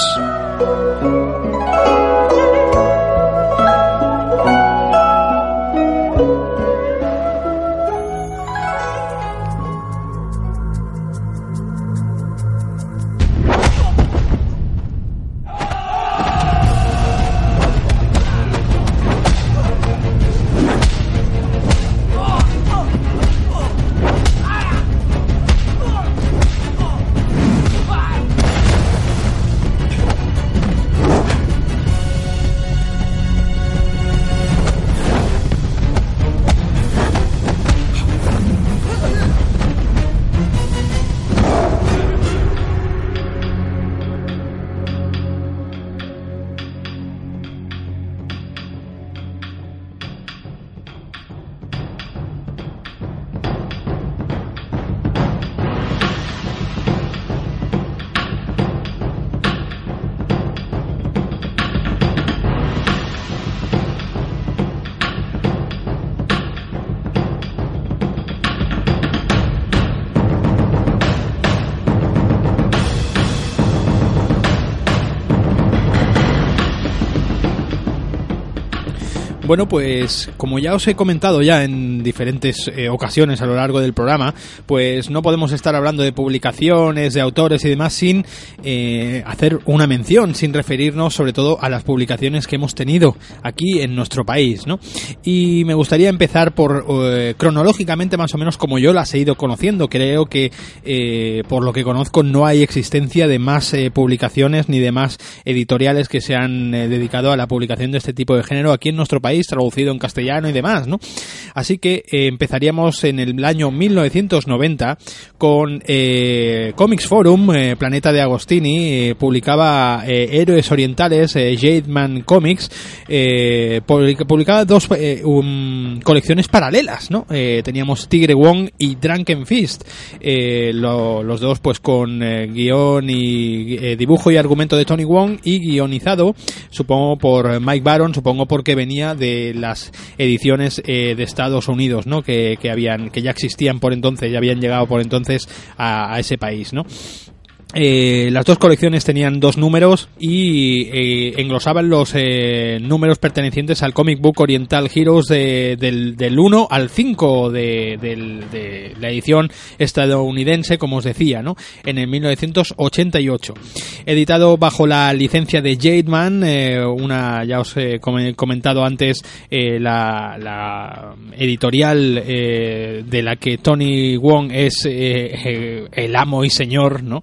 D: Bueno, pues como ya os he comentado ya en diferentes eh, ocasiones a lo largo del programa, pues no podemos estar hablando de publicaciones, de autores y demás sin eh, hacer una mención, sin referirnos sobre todo a las publicaciones que hemos tenido aquí en nuestro país, ¿no? Y me gustaría empezar por eh, cronológicamente más o menos como yo las he ido conociendo. Creo que eh, por lo que conozco no hay existencia de más publicaciones ni de más editoriales que se han dedicado a la publicación de este tipo de género aquí en nuestro país, traducido en castellano y demás, ¿no? Así que eh, empezaríamos en el año 1990 con eh, Comics Forum, eh, Planeta de Agostini, publicaba Héroes Orientales, eh, Jademan Comics, publica- publicaba dos colecciones paralelas, ¿no? Teníamos Tigre Wong y Drunken Fist, lo- los dos pues con guion y dibujo y argumento de Tony Wong y guionizado, supongo por Mike Baron, supongo porque venía de las ediciones eh, de Estados Unidos, ¿no? Que, que habían, que ya existían por entonces, ya habían llegado por entonces a, a ese país, ¿no? Eh, las dos colecciones tenían dos números y eh, englosaban los eh, números pertenecientes al comic book Oriental Heroes de- del, del 1 al 5 de, de la edición estadounidense, como os decía, ¿no? en el 1988. Editado bajo la licencia de Jademan, eh, una, ya os he come- comentado antes, eh, la, la editorial de la que Tony Wong es el amo y señor, ¿no?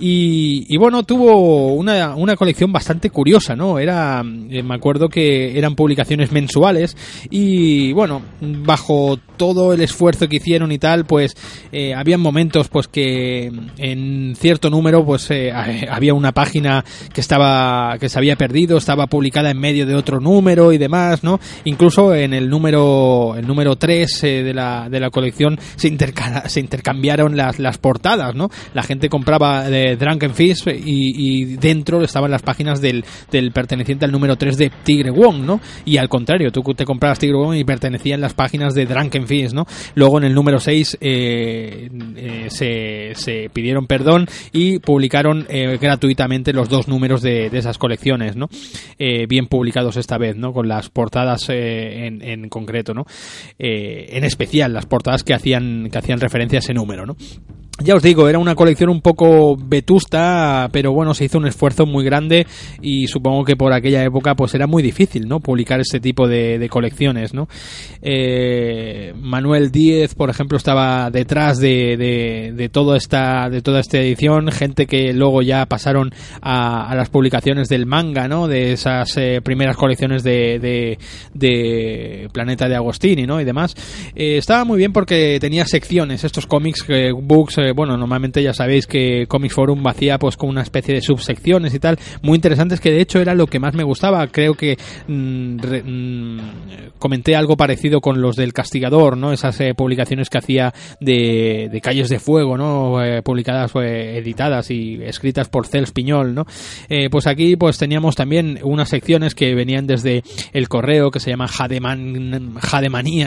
D: Y, y bueno, tuvo una, una colección bastante curiosa, ¿no? Era, eh, me acuerdo que eran publicaciones mensuales y bueno, bajo todo el esfuerzo que hicieron y tal, pues eh, habían momentos pues que en cierto número pues eh, había una página que estaba que se había perdido, estaba publicada en medio de otro número y demás, ¿no? Incluso en el número el número 3 eh, de la de la colección se interca- se intercambiaron las las portadas, ¿no? La gente compraba de Drunken Fish y, dentro estaban las páginas del, del perteneciente al número 3 de Tigre Wong, ¿no? Y al contrario, tú te comprabas Tigre Wong y pertenecían las páginas de Drunken Fish, ¿no? Luego en el número 6 eh, eh, se, pidieron perdón y publicaron eh, gratuitamente los dos números de, de esas colecciones, ¿no? Bien publicados esta vez, ¿no? Con las portadas en, en concreto, ¿no? En especial las portadas que hacían, que hacían referencia a ese número, ¿no? Ya os digo, era una colección un poco vetusta, pero bueno, se hizo un esfuerzo muy grande y supongo que por aquella época pues era muy difícil, ¿no? Publicar este tipo de, colecciones, ¿no? Eh, Manuel Díez, por ejemplo, estaba detrás de, de, toda esta de toda esta edición, gente que luego ya pasaron a, a las publicaciones del manga, ¿no? De esas eh, primeras colecciones de, de, de Planeta de Agostini, ¿no? Y demás. Eh, estaba muy bien porque tenía secciones, estos cómics, eh, books, bueno, normalmente ya sabéis que Comics Forum hacía pues con una especie de subsecciones y tal, muy interesantes que de hecho era lo que más me gustaba. Creo que mm, mm, comenté algo parecido con los del Castigador, ¿no? Esas eh, publicaciones que hacía de, Calles de Fuego, ¿no? Eh, publicadas, eh, editadas y escritas por Cels Piñol, ¿no? Eh, pues aquí pues teníamos también unas secciones que venían desde el correo que se llama Jademan,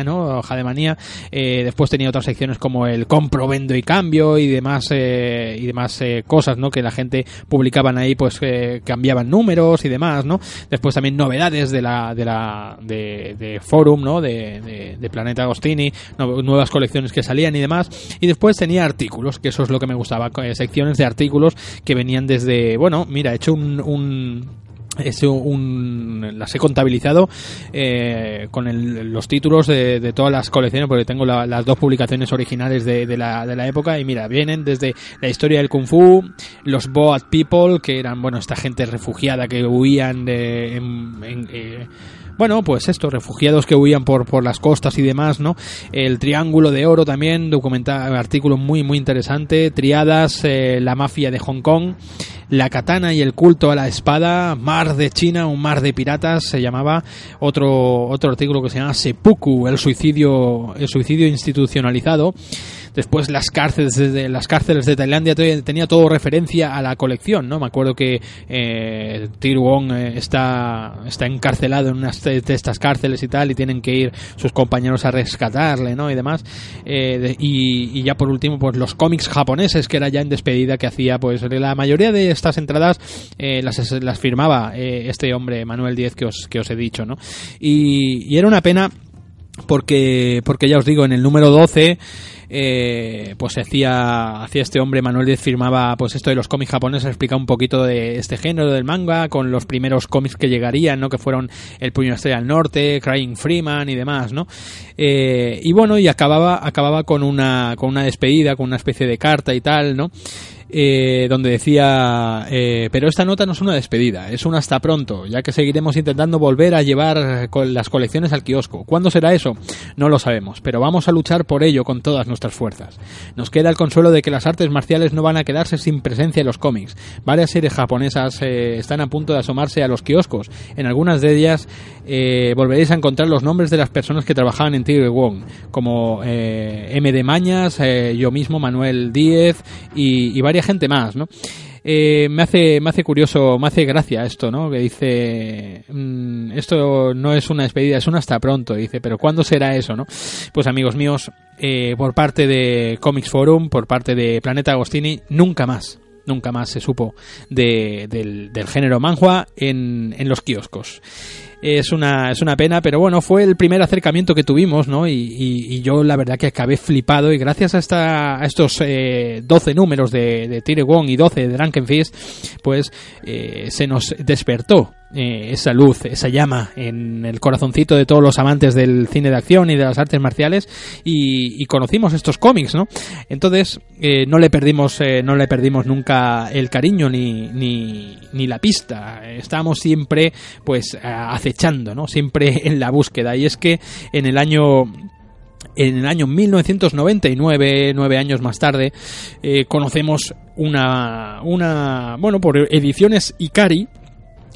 D: ¿no? Jademanía. Después tenía otras secciones como el compro, vendo y cambio y demás eh, y demás eh, cosas, ¿no? Que la gente publicaban ahí, pues eh, cambiaban números y demás, ¿no? Después también novedades de la de la de, de Forum, ¿no? De, de- Planeta Agostini, nuevas colecciones que salían y demás. Y después tenía artículos, que eso es lo que me gustaba, eh, secciones de artículos que venían desde, bueno, mira, he hecho un, un hecho un, las he contabilizado eh, con el- los títulos de, de todas las colecciones porque tengo la- las dos publicaciones originales de, de la, de la época y mira, vienen desde la historia del Kung Fu, los Boat People, que eran, bueno, esta gente refugiada que huían de... en- en, eh, bueno, pues esto, refugiados que huían por, por las costas y demás, ¿no? El Triángulo de Oro también, documental, artículo muy, muy interesante. Triadas, eh, la mafia de Hong Kong, la katana y el culto a la espada, Mar de China, un mar de piratas, se llamaba. Otro, otro artículo que se llama Seppuku, el suicidio, el suicidio institucionalizado. Después las cárceles de, las cárceles de Tailandia te- tenía todo referencia a la colección, ¿no? Me acuerdo que eh, Tir Wong eh, está, está encarcelado en una de de estas cárceles y tal y tienen que ir sus compañeros a rescatarle, ¿no? Y demás. Eh, de- y, y ya por último, pues los cómics japoneses que era ya en despedida que hacía, pues la mayoría de estas entradas eh, las, las firmaba eh, este hombre Manuel Díez que os, que os he dicho, ¿no? Y, y era una pena porque porque ya os digo en el número 12 eh, pues hacía hacía este hombre Manuel Díez firmaba pues esto de los cómics japoneses explicaba un poquito de este género del manga con los primeros cómics que llegarían no que fueron el puño estrella al norte Crying Freeman y demás no Eh, y bueno y acababa acababa con una con una despedida con una especie de carta y tal no eh, donde decía, eh, pero esta nota no es una despedida, es un hasta pronto, ya que seguiremos intentando volver a llevar las colecciones al kiosco. ¿Cuándo será eso? No lo sabemos, pero vamos a luchar por ello con todas nuestras fuerzas. Nos queda el consuelo de que las artes marciales no van a quedarse sin presencia en los cómics. Varias series japonesas eh, están a punto de asomarse a los kioscos. En algunas de ellas volveréis a encontrar los nombres de las personas que trabajaban en Tigre Wong, como M. de Mañas, yo mismo, Manuel Díez y varias gente más, ¿no? eh, me hace me hace curioso, me hace gracia esto, ¿no? Que dice mm, esto no es una despedida, es un hasta pronto, dice, pero ¿cuándo será eso, no? Pues amigos míos, eh, por parte de Comics Forum, por parte de Planeta Agostini, nunca más. Nunca más se supo de- del, del género manhua en, en los kioscos. Es una, es una pena, pero bueno, fue el primer acercamiento que tuvimos, ¿no? Y, y- y yo la verdad que acabé flipado y gracias a, esta, a estos eh, 12 números de, de Tire Wong y 12 de Drunken Fist, pues eh, se nos despertó eh, esa luz, esa llama en el corazoncito de todos los amantes del cine de acción y de las artes marciales y, y conocimos estos cómics, ¿no? Entonces eh, no le perdimos, eh, no le perdimos nunca el cariño ni, ni, ni la pista. Estábamos siempre, pues, a- acechando, ¿no? Siempre en la búsqueda. Y es que en el año en el año 1999, nueve años más tarde, eh, conocemos una, una, bueno, por ediciones Ikari,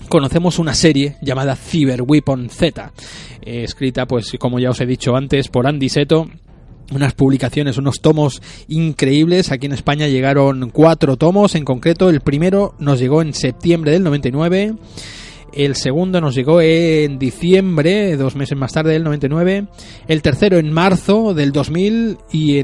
D: conocemos una serie llamada Cyber Weapon Z, eh, escrita, pues, como ya os he dicho antes, por Andy Seto. Unas publicaciones, unos tomos increíbles. Aquí en España llegaron cuatro tomos. En concreto, el primero nos llegó en septiembre del 99. El segundo nos llegó en diciembre, dos meses más tarde del 99. El tercero en marzo del 2000 y,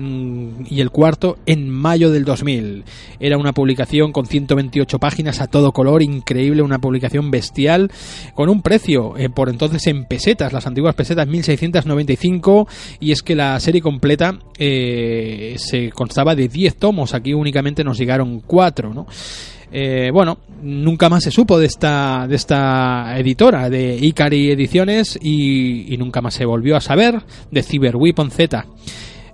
D: y el cuarto en mayo del 2000. Era una publicación con 128 páginas a todo color, increíble, una publicación bestial, con un precio eh, por entonces en pesetas, las antiguas pesetas 1695. Y es que la serie completa eh, se constaba de 10 tomos, aquí únicamente nos llegaron 4, ¿no? Eh, bueno, nunca más se supo de esta, de esta editora, de Ikari Ediciones, y, y nunca más se volvió a saber de Cyber Z.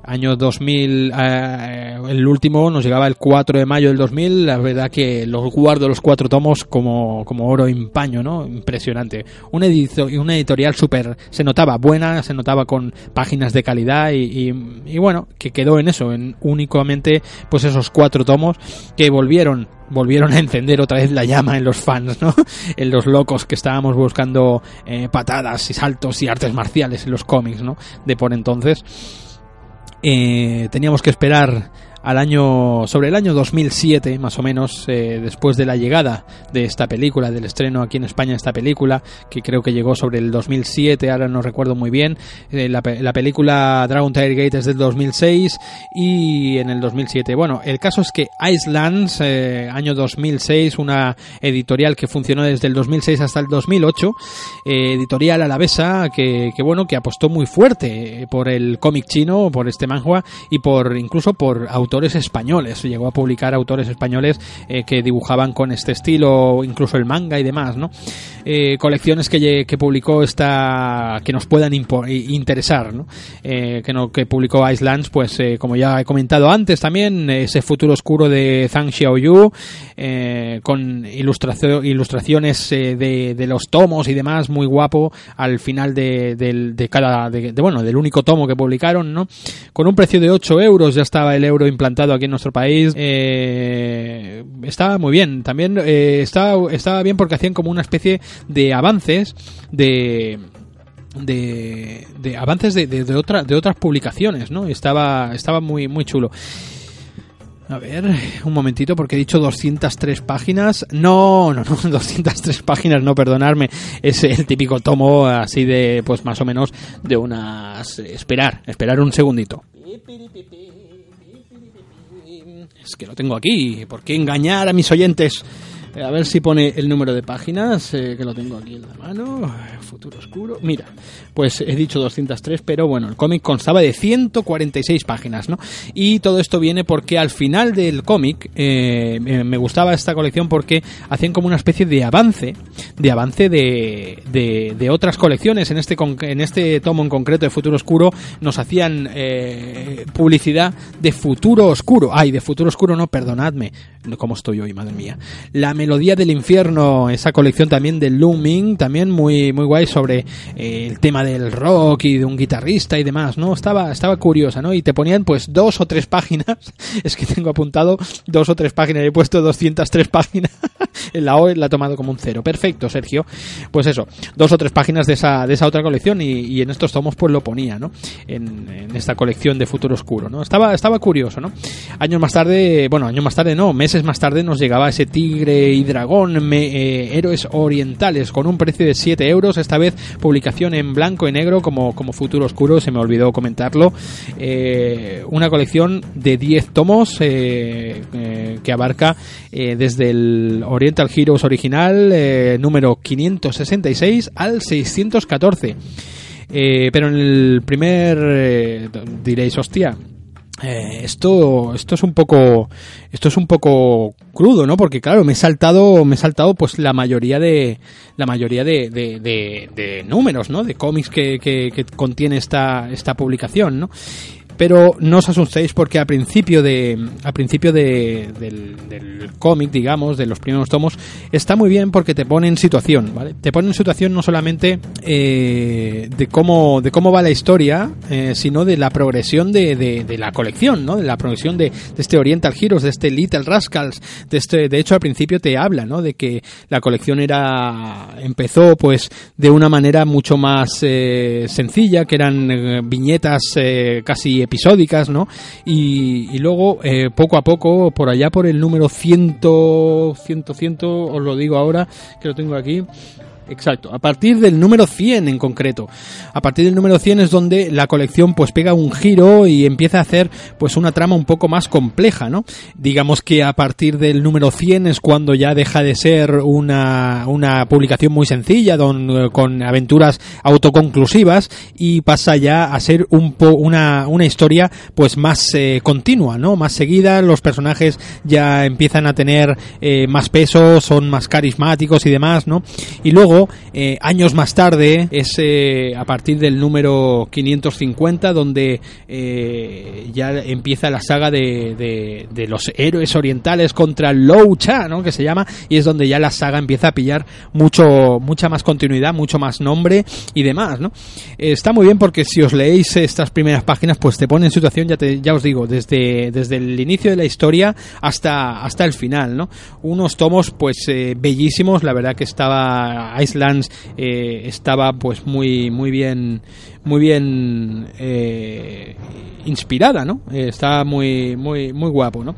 D: Año 2000, eh, el último nos llegaba el 4 de mayo del 2000, la verdad que los guardo los cuatro tomos como, como oro en paño, ¿no? Impresionante. Una, edito- una editorial súper, se notaba buena, se notaba con páginas de calidad y, y- y bueno, que quedó en eso, en únicamente pues esos cuatro tomos que volvieron volvieron a encender otra vez la llama en los fans, ¿no? En los locos que estábamos buscando eh, patadas y saltos y artes marciales en los cómics, ¿no? De por entonces. Eh, teníamos que esperar al año sobre el año 2007 más o menos eh, después de la llegada de esta película del estreno aquí en España esta película que creo que llegó sobre el 2007 ahora no recuerdo muy bien Eh, la, la película Dragon Tiger Gate es del 2006 y en el 2007 bueno el caso es que Icelands eh, año 2006 una editorial que funcionó desde el 2006 hasta el 2008 eh, editorial alavesa que, que bueno que apostó muy fuerte eh, por el cómic chino por este manhua y por incluso por autores españoles. Llegó a publicar autores españoles eh, que dibujaban con este estilo incluso el manga y demás no Eh, colecciones que, que publicó esta que nos puedan interesar no Eh, que no que publicó Icelands pues eh, como ya he comentado antes también ese futuro oscuro de Zhang Xiaoyu eh, con ilustracio- ilustraciones eh, de, de los tomos y demás muy guapo al final de, del- de cada de, de, bueno del único tomo que publicaron no con un precio de 8 euros ya estaba el euro implantado aquí en nuestro país eh, estaba muy bien también estaba estaba bien porque hacían como una especie de avances de de, de avances de, de, de, otra- de otras publicaciones, ¿no? Estaba, estaba muy, muy chulo. A ver, un momentito, porque he dicho 203 páginas. No, no, no, 203 páginas, no, perdonarme. Es el típico tomo así de, pues más o menos, de unas... Esperar, esperar un segundito. Es que lo tengo aquí. ¿Por qué engañar a mis oyentes? Eh, A ver si pone el número de páginas, eh, que lo tengo aquí en la mano. Futuro oscuro. Mira, pues he dicho 203, pero bueno, el cómic constaba de 146 páginas, ¿no? Y todo esto viene porque al final del cómic eh, me gustaba esta colección porque hacían como una especie de avance, de avance de, de, de otras colecciones. En este, en este tomo en concreto de Futuro Oscuro nos hacían eh, publicidad de Futuro Oscuro. Ay, de Futuro Oscuro no, perdonadme. No, ¿Cómo estoy hoy, madre mía? La Melodía del Infierno, esa colección también de Looming, también muy, muy guay sobre eh, el tema del rock y de un guitarrista y demás, ¿no? Estaba, estaba curiosa, ¿no? Y te ponían pues dos o tres páginas, es que tengo apuntado dos o tres páginas, he puesto 203 páginas, en la O la he tomado como un cero. Perfecto, Sergio. Pues eso, dos o tres páginas de esa, de esa otra colección y, y en estos tomos pues lo ponía, ¿no? En, en esta colección de Futuro Oscuro, ¿no? Estaba, estaba curioso, ¿no? Años más tarde, bueno, años más tarde no, meses más tarde nos llegaba ese Tigre y Dragón eh, Héroes Orientales con un precio de 7 euros, esta vez publicación en blanco y negro como, como Futuro Oscuro, se me olvidó comentarlo. Eh, una colección de 10 tomos eh, que abarca desde el Oriental Heroes original número 566 al 614. Eh, pero en el primer diréis, hostia, eh, esto esto es un poco esto es un poco crudo no porque claro me he saltado me he saltado pues la mayoría de la mayoría de, de, de- de números no de cómics que, que, que contiene esta esta publicación no pero no os asustéis porque al principio de al principio de, del, cómic digamos de los primeros tomos está muy bien porque te pone en situación vale te pone en situación no solamente eh, de cómo de cómo va la historia eh, sino de la progresión de, de, la colección no de la progresión de, de este Oriental Heroes de este Little Rascals de este de hecho al principio te habla no de que la colección era empezó pues de una manera mucho más eh, sencilla que eran viñetas casi episódicas no y, y luego eh, poco a poco por allá por el número 100 100 100 os lo digo ahora que lo tengo aquí Exacto, a partir del número 100 en concreto. A partir del número 100 es donde la colección pues pega un giro y empieza a hacer pues una trama un poco más compleja, ¿no? Digamos que a partir del número 100 es cuando ya deja de ser una, una publicación muy sencilla don- con aventuras autoconclusivas y pasa ya a ser un po una, una historia pues más eh, continua, ¿no? Más seguida, los personajes ya empiezan a tener eh, más peso, son más carismáticos y demás, ¿no? Y luego, eh, años más tarde, es a partir del número 550 donde eh, ya empieza la saga de, de- los héroes orientales contra Lou Cha, ¿no? Que se llama, y es donde ya la saga empieza a pillar mucho, mucha más continuidad, mucho más nombre y demás, ¿no? Eh, está muy bien porque si os leéis estas primeras páginas, pues te pone en situación, ya, te, ya os digo, desde, desde el inicio de la historia hasta, hasta el final, ¿no? Unos tomos, pues, bellísimos, la verdad que estaba, Icelands eh, estaba, pues, muy, muy bien, muy bien eh, inspirada, ¿no? Eh, está muy, muy, muy guapo, ¿no?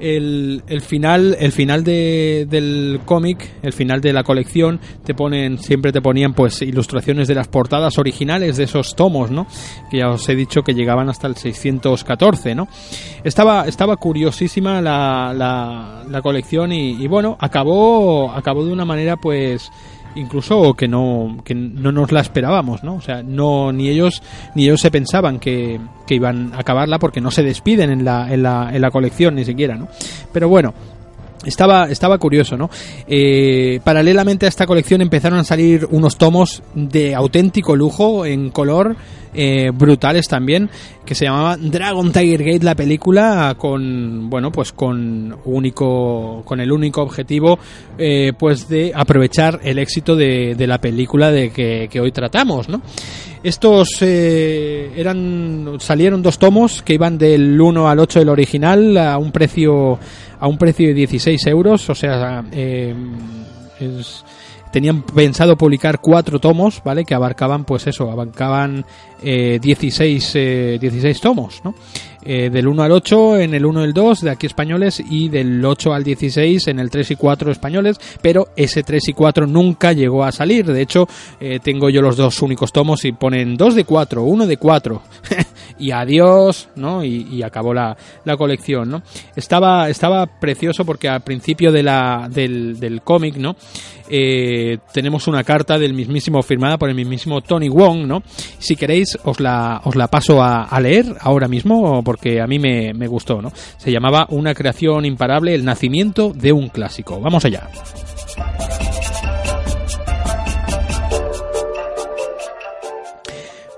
D: El, el final el final de, del cómic el final de la colección te ponen siempre te ponían pues ilustraciones de las portadas originales de esos tomos no que ya os he dicho que llegaban hasta el 614 no estaba estaba curiosísima la, la, la colección y, y bueno acabó acabó de una manera pues incluso que no que no nos la esperábamos no o sea no ni ellos ni ellos se pensaban que, que iban a acabarla porque no se despiden en la, en la, en la colección ni siquiera no pero bueno estaba, estaba curioso, ¿no? Eh, paralelamente a esta colección empezaron a salir unos tomos de auténtico lujo en color, eh, brutales también, que se llamaban Dragon Tiger Gate, la película, con, bueno, pues con único, con el único objetivo, eh, pues de aprovechar el éxito de, de la película de que, que hoy tratamos, ¿no? Estos eh, eran salieron dos tomos que iban del 1 al 8 del original a un precio a un precio de 16 euros, o sea, eh, es- tenían pensado publicar cuatro tomos, ¿vale? Que abarcaban, pues eso, abarcaban eh, 16, eh, 16 tomos, ¿no? Eh, del 1 al 8 en el 1 y el 2 de aquí españoles y del 8 al 16 en el 3 y 4 españoles, pero ese 3 y 4 nunca llegó a salir. De hecho, eh, tengo yo los dos únicos tomos y ponen 2 de 4, 1 de 4 y adiós, ¿no? Y, y acabó la, la colección, ¿no? Estaba, estaba precioso porque al principio de la, del, del cómic, ¿no? Eh, tenemos una carta del mismísimo firmada por el mismísimo Tony Wong, ¿no? Si queréis os la, os la paso a, a leer ahora mismo porque a mí me, me gustó, ¿no? Se llamaba Una creación imparable, el nacimiento de un clásico. Vamos allá.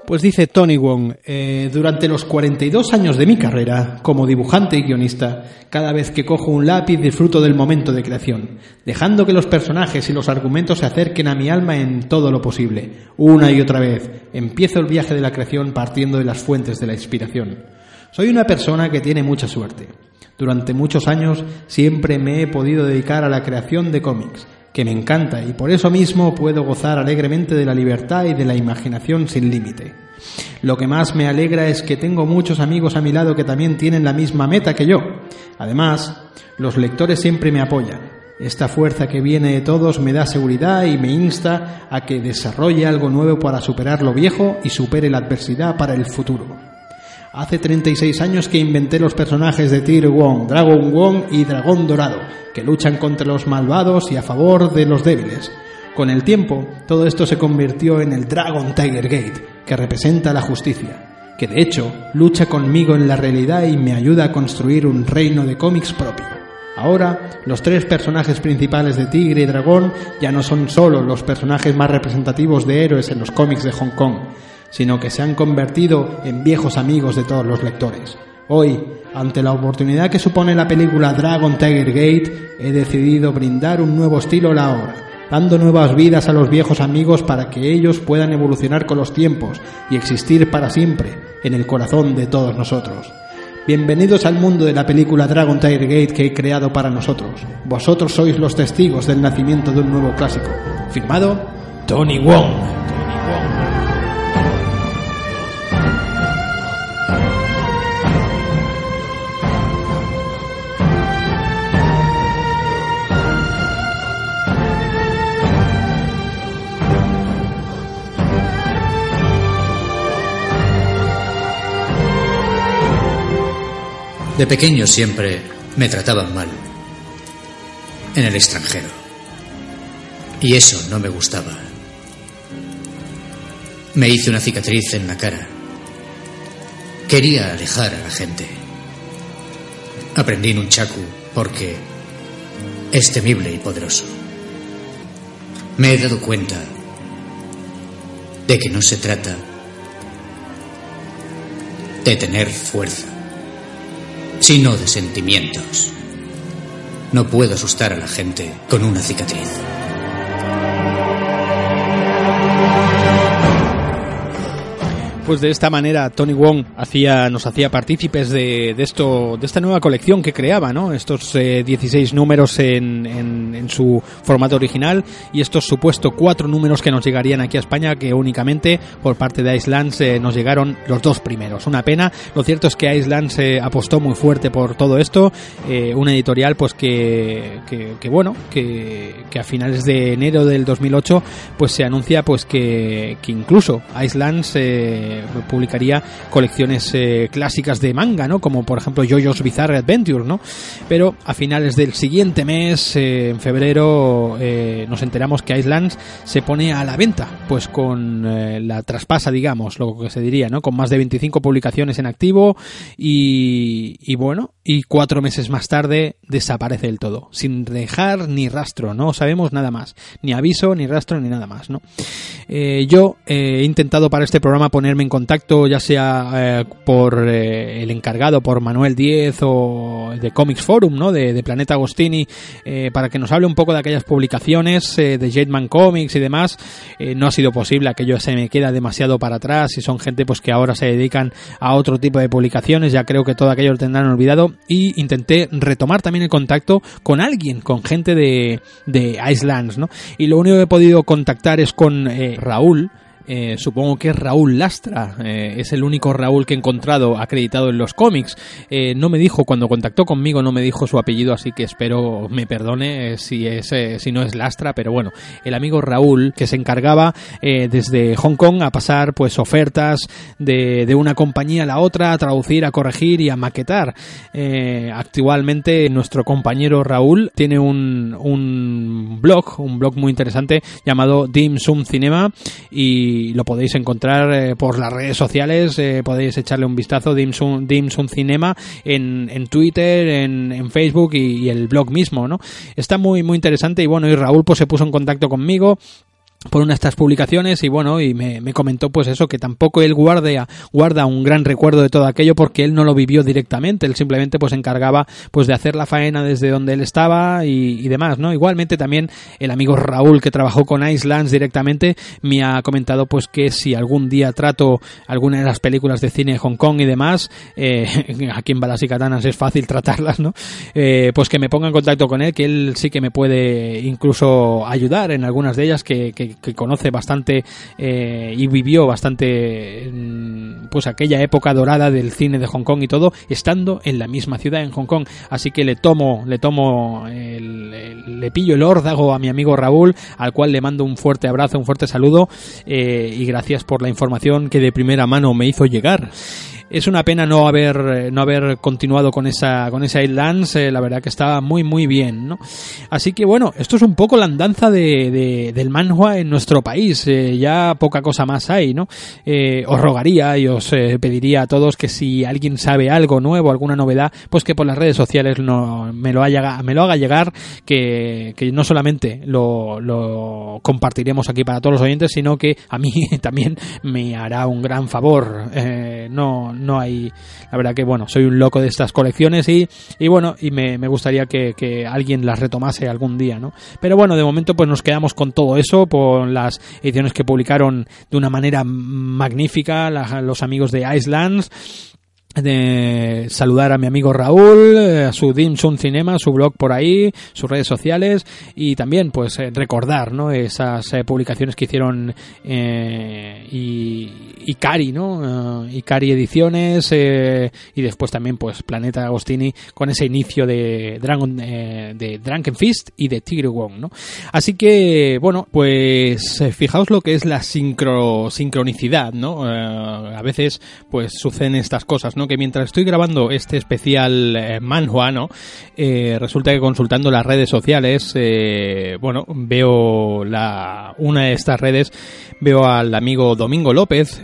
D: Pues dice Tony Wong, eh, durante los 42 años de mi carrera como dibujante y guionista, cada vez que cojo un lápiz disfruto del momento de creación, dejando que los personajes y los argumentos se acerquen a mi alma en todo lo posible. Una y otra vez, empiezo el viaje de la creación partiendo de las fuentes de la inspiración. Soy una persona que tiene mucha suerte. Durante muchos años siempre me he podido dedicar a la creación de cómics, que me encanta y por eso mismo puedo gozar alegremente de la libertad y de la imaginación sin límite. Lo que más me alegra es que tengo muchos amigos a mi lado que también tienen la misma meta que yo. Además, los lectores siempre me apoyan. Esta fuerza que viene de todos me da seguridad y me insta a que desarrolle algo nuevo para superar lo viejo y supere la adversidad para el futuro. Hace 36 años que inventé los personajes de Tigre Wong, Dragon Wong y Dragón Dorado, que luchan contra los malvados y a favor de los débiles. Con el tiempo, todo esto se convirtió en el Dragon Tiger Gate, que representa la justicia, que de hecho lucha conmigo en la realidad y me ayuda a construir un reino de cómics propio. Ahora, los tres personajes principales de Tigre y Dragón ya no son solo los personajes más representativos de héroes en los cómics de Hong Kong, sino que se han convertido en viejos amigos de todos los lectores. Hoy, ante la oportunidad que supone la película Dragon Tiger Gate, he decidido brindar un nuevo estilo a la obra, dando nuevas vidas a los viejos amigos para que ellos puedan evolucionar con los tiempos y existir para siempre en el corazón de todos nosotros. Bienvenidos al mundo de la película Dragon Tiger Gate que he creado para nosotros. Vosotros sois los testigos del nacimiento de un nuevo clásico. Firmado Tony Wong.
F: De pequeño siempre me trataban mal. En el extranjero. Y eso no me gustaba. Me hice una cicatriz en la cara. Quería alejar a la gente. Aprendí en un chaku porque es temible y poderoso. Me he dado cuenta de que no se trata de tener fuerza sino de sentimientos. No puedo asustar a la gente con una cicatriz.
D: Pues de esta manera Tony Wong hacía, nos hacía partícipes de, de esto, de esta nueva colección que creaba, ¿no? Estos eh, 16 números en, en, su formato original y estos supuestos cuatro números que nos llegarían aquí a España que únicamente por parte de Islands eh, nos llegaron los dos primeros. Una pena. Lo cierto es que Islands eh, apostó muy fuerte por todo esto. Eh, una editorial pues que, que, que bueno, que, que, a finales de enero del 2008 pues se anuncia pues que, que incluso Islands publicaría colecciones eh, clásicas de manga, ¿no? Como por ejemplo JoJo's Bizarre Adventure, ¿no? Pero a finales del siguiente mes, eh, en febrero, eh, nos enteramos que Islands se pone a la venta, pues con la traspasa, digamos, lo que se diría, ¿no? Con más de 25 publicaciones en activo y, y bueno, y cuatro meses más tarde desaparece del todo, sin dejar ni rastro, no sabemos nada más, ni aviso, ni rastro, ni nada más, ¿no? yo he intentado para este programa ponerme en contacto, ya sea eh, por eh, el encargado, por Manuel Diez o de Comics Forum, ¿no? De, Planeta Agostini, eh, para que nos hable un poco de aquellas publicaciones de Jetman Comics y demás. no ha sido posible, aquello se me queda demasiado para atrás y son gente pues que ahora se dedican a otro tipo de publicaciones, ya creo que todo aquello lo tendrán olvidado y intenté retomar también el contacto con alguien, con gente de, de Islands, ¿no? Y lo único que he podido contactar es con Raúl, eh, supongo que es Raúl Lastra, eh, es el único Raúl que he encontrado acreditado en los cómics. Eh, no me dijo, cuando contactó conmigo, no me dijo su apellido, así que espero me perdone si, es, si no es Lastra, pero bueno, el amigo Raúl que se encargaba desde Hong Kong a pasar pues ofertas de, de, una compañía a la otra, a traducir, a corregir y a maquetar. actualmente nuestro compañero Raúl tiene un, un blog, un blog muy interesante llamado Dim Sum Cinema y lo podéis encontrar eh, por las redes sociales, eh, podéis echarle un vistazo, Dimsun, Dimsun Cinema, en, en Twitter, en, en Facebook y, y, el blog mismo, ¿no? Está muy, muy interesante y bueno, y Raúl pues se puso en contacto conmigo, por una de estas publicaciones y bueno y me, me, comentó pues eso que tampoco él guarda guarda un gran recuerdo de todo aquello porque él no lo vivió directamente. Él simplemente pues encargaba pues de hacer la faena desde donde él estaba y, demás no igualmente también el amigo Raúl que trabajó con Islands directamente me ha comentado pues que si algún día trato alguna de las películas de cine de Hong Kong y demás eh, aquí en Balas y Katanas es fácil tratarlas no eh, pues que me ponga en contacto con él que él sí que me puede incluso ayudar en algunas de ellas que que, conoce bastante eh, y vivió bastante pues aquella época dorada del cine de Hong Kong y todo, estando en la misma ciudad, en Hong Kong. Así que le tomo, le tomo, le pillo el órdago a mi amigo Raúl, al cual le mando un fuerte abrazo, un fuerte saludo eh, y gracias por la información que de primera mano me hizo llegar es una pena no haber eh, no haber continuado con esa con esa Islands eh, la verdad que estaba muy muy bien no así que bueno esto es un poco la andanza de, del manhua en nuestro país eh, ya poca cosa más hay no os rogaría y os pediría a todos que si alguien sabe algo nuevo alguna novedad pues que por las redes sociales no me lo haya me lo haga llegar que, que no solamente lo, lo compartiremos aquí para todos los oyentes sino que a mí también me hará un gran favor. No no hay, la verdad que bueno, soy un loco de estas colecciones y, y bueno, y me, gustaría que, alguien las retomase algún día, ¿no? Pero bueno, de momento pues nos quedamos con todo eso, con las ediciones que publicaron de una manera magnífica los amigos de Islands de saludar a mi amigo Raúl, eh, a su Dim Sum Cinema, su blog por ahí, sus redes sociales y también pues eh, recordar ¿no? esas eh, publicaciones que hicieron y, Cari, ¿no? y Cari Ediciones y después también pues Planeta Agostini con ese inicio de Dragon de Drunken Fist y de Tigre Wong, ¿no? Así que bueno, pues fijaos lo que es la sincro, sincronicidad, ¿no? a veces pues suceden estas cosas, ¿no? Que mientras estoy grabando este especial eh, manhua, ¿no? Eh, resulta que consultando las redes sociales, eh, bueno, veo la, una de estas redes, veo al amigo Domingo López,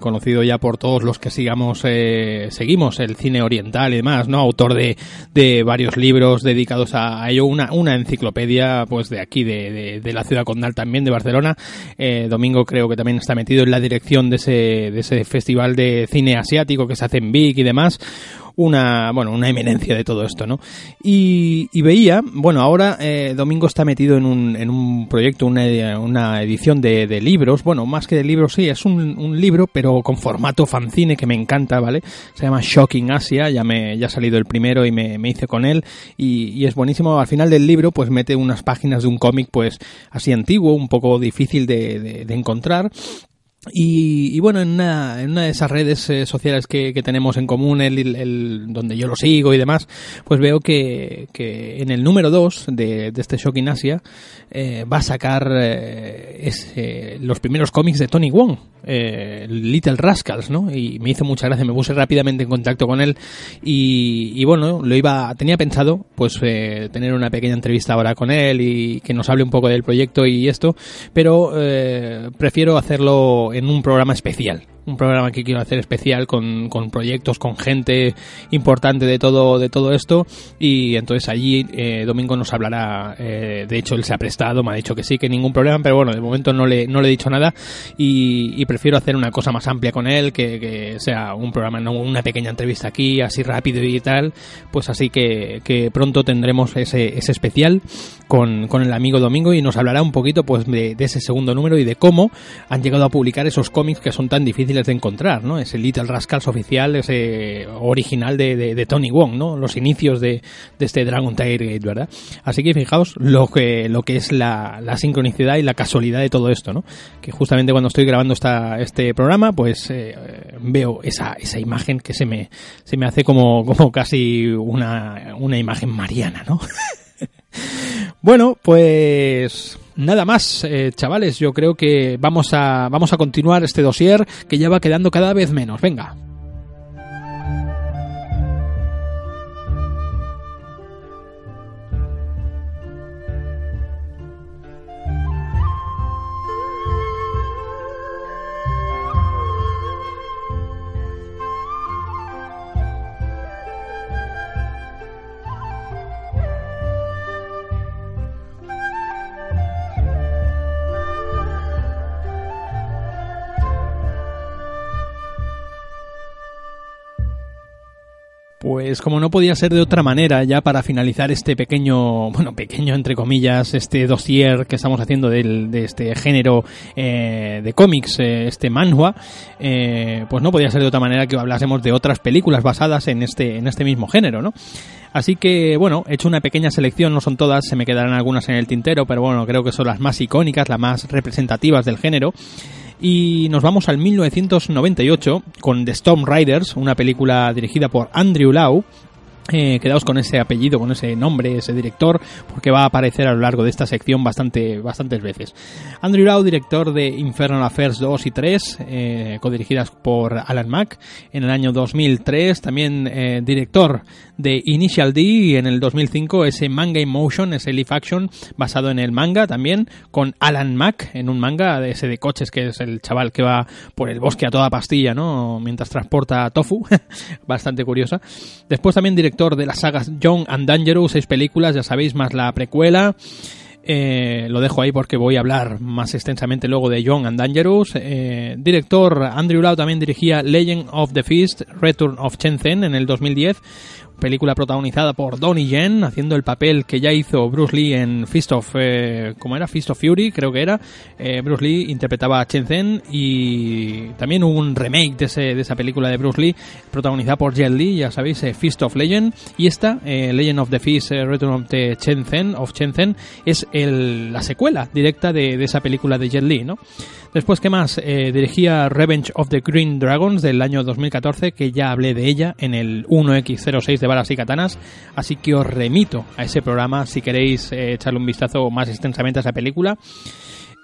D: conocido ya por todos los que sigamos, seguimos el cine oriental y demás, ¿no? Autor de, de varios libros dedicados a, ello, una, una enciclopedia, pues de aquí, de, de, la ciudad condal también, de Barcelona. Domingo creo que también está metido en la dirección de ese, de ese festival de cine asiático que se hace en y demás, una, bueno, una eminencia de todo esto, ¿no? Y, veía, bueno, ahora eh, Domingo está metido en un, en un proyecto, una, una edición de, libros, bueno, más que de libros, sí, es un, libro, pero con formato fanzine que me encanta, ¿vale? Se llama Shocking Asia, ya me ya ha salido el primero y me, me hice con él, y, y, es buenísimo. Al final del libro, pues mete unas páginas de un cómic, pues así antiguo, un poco difícil de, de encontrar, y, bueno, en una, en una de esas redes eh, sociales que, que, tenemos en común, el, donde yo lo sigo y demás, pues veo que, que en el número 2 de, de, este Shocking Asia eh, va a sacar eh, los primeros cómics de Tony Wong, eh, Little Rascals, ¿no? Y me hizo mucha gracia, me puse rápidamente en contacto con él y, y bueno, lo iba, tenía pensado pues eh, tener una pequeña entrevista ahora con él y que nos hable un poco del proyecto y esto, pero eh, prefiero hacerlo en un programa especial un programa que quiero hacer especial con, con, proyectos, con gente importante de todo, de todo esto. Y entonces allí eh, Domingo nos hablará. Eh, de hecho, él se ha prestado, me ha dicho que sí, que ningún problema, pero bueno, de momento no le, no le he dicho nada. Y, y prefiero hacer una cosa más amplia con él, que, que, sea un programa, no una pequeña entrevista aquí, así rápido y tal. Pues así que, que pronto tendremos ese, ese especial con, con el amigo Domingo y nos hablará un poquito pues de, de ese segundo número y de cómo han llegado a publicar esos cómics que son tan difíciles de encontrar, ¿no? Ese Little Rascals oficial, ese original de, de, Tony Wong, ¿no? Los inicios de, de este Dragon Tiger Gate, ¿verdad? Así que fijaos lo que, lo que es la, la, sincronicidad y la casualidad de todo esto, ¿no? Que justamente cuando estoy grabando esta, este programa, pues eh, veo esa, esa imagen que se me, se me hace como, como casi una, una imagen mariana, ¿no? bueno, pues Nada más, eh, chavales, yo creo que vamos a, vamos a continuar este dossier que ya va quedando cada vez menos. Venga. Pues como no podía ser de otra manera, ya para finalizar este pequeño, bueno, pequeño entre comillas, este dossier que estamos haciendo del, de este género eh, de cómics, eh, este manhua, eh, pues no podía ser de otra manera que hablásemos de otras películas basadas en este, en este mismo género, ¿no? Así que, bueno, he hecho una pequeña selección, no son todas, se me quedarán algunas en el tintero, pero bueno, creo que son las más icónicas, las más representativas del género. Y nos vamos al 1998 con The Storm Riders, una película dirigida por Andrew Lau, eh, quedaos con ese apellido, con ese nombre, ese director, porque va a aparecer a lo largo de esta sección bastante, bastantes veces. Andrew Lau, director de Infernal Affairs 2 y 3, eh, codirigidas por Alan Mack en el año 2003. También eh, director de Initial D en el 2005, ese manga in motion, ese live action basado en el manga también, con Alan Mack en un manga, ese de coches que es el chaval que va por el bosque a toda pastilla, ¿no? Mientras transporta tofu, bastante curiosa. Después también director de las sagas Young and Dangerous, seis películas, ya sabéis, más la precuela. Eh, lo dejo ahí porque voy a hablar más extensamente luego de Young and Dangerous. Eh, director Andrew Lau también dirigía Legend of the Feast, Return of Chen Zhen en el 2010 película protagonizada por Donnie Yen, haciendo el papel que ya hizo Bruce Lee en Fist of, eh, ¿cómo era? Fist of Fury, creo que era. Eh, Bruce Lee interpretaba a Chen Zhen y también hubo un remake de, ese, de esa película de Bruce Lee, protagonizada por Jet Li, ya sabéis, eh, Fist of Legend. Y esta, eh, Legend of the Fist, eh, Return of the Chen Zhen, of Chen Zhen, es el, la secuela directa de, esa película de Jet Li, ¿no? Después, ¿qué más? Dirigía Revenge of the Green Dragons del año 2014, que ya hablé de ella en el 1X06 de Y Katanas, así que os remito a ese programa si queréis eh, echarle un vistazo más extensamente a esa película.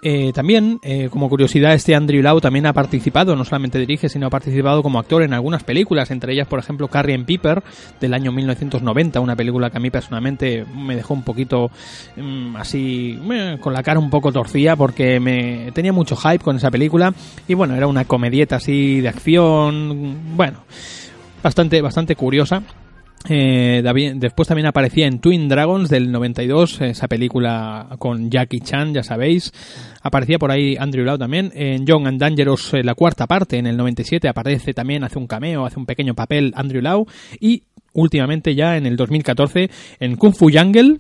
D: Eh, también, eh, como curiosidad, este Andrew Lau también ha participado, no solamente dirige, sino ha participado como actor en algunas películas, entre ellas, por ejemplo, Carrie and Piper, del año 1990, una película que a mí personalmente me dejó un poquito mm, así, eh, con la cara un poco torcida, porque me tenía mucho hype con esa película, y bueno, era una comedieta así de acción, bueno, bastante, bastante curiosa. Eh, después también aparecía en Twin Dragons del 92, esa película con Jackie Chan, ya sabéis. Aparecía por ahí Andrew Lau también. En Young and Dangerous, eh, la cuarta parte, en el 97, aparece también, hace un cameo, hace un pequeño papel Andrew Lau. Y últimamente ya en el 2014 en Kung Fu Jungle,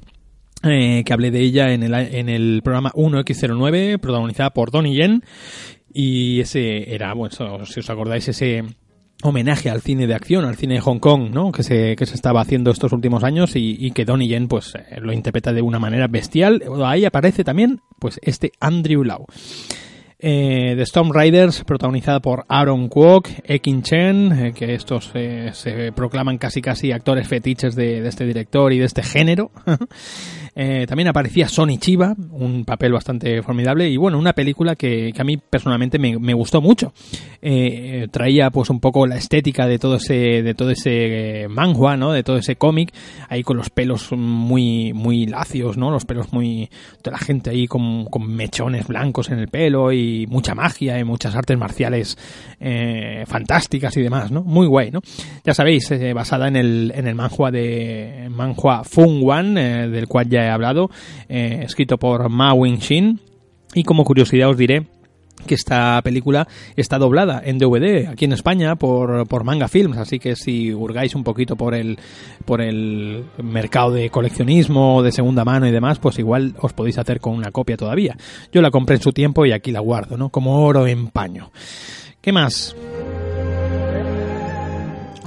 D: eh, que hablé de ella en el, en el programa 1X09, protagonizada por Donnie Yen. Y ese era, bueno, si os acordáis, ese homenaje al cine de acción, al cine de Hong Kong, ¿no? Que se, que se estaba haciendo estos últimos años y, que Donnie Yen, pues, eh, lo interpreta de una manera bestial. Ahí aparece también, pues, este Andrew Lau. Eh, The Storm Riders, protagonizada por Aaron Kwok, Ekin Chen, eh, que estos eh, se proclaman casi casi actores fetiches de, de este director y de este género. Eh, también aparecía Sonny Chiba, un papel bastante formidable y bueno, una película que, que a mí personalmente me, gustó mucho. Eh, traía pues un poco la estética de todo ese de todo ese eh, manhua, ¿no? De todo ese cómic, ahí con los pelos muy muy lacios, ¿no? Los pelos muy de la gente ahí con, con mechones blancos en el pelo y mucha magia y muchas artes marciales fantásticas y demás, ¿no? Muy guay, ¿no? Ya sabéis, basada en el en el manhua de manhua Fung Wan, del cual ya he hablado, eh, escrito por Ma Wing-shin. Y como curiosidad os diré que esta película está doblada en DVD aquí en España por, por Manga Films, así que si hurgáis un poquito por el por el mercado de coleccionismo, de segunda mano y demás, pues igual os podéis hacer con una copia todavía. Yo la compré en su tiempo y aquí la guardo, ¿no? Como oro en paño. ¿Qué más?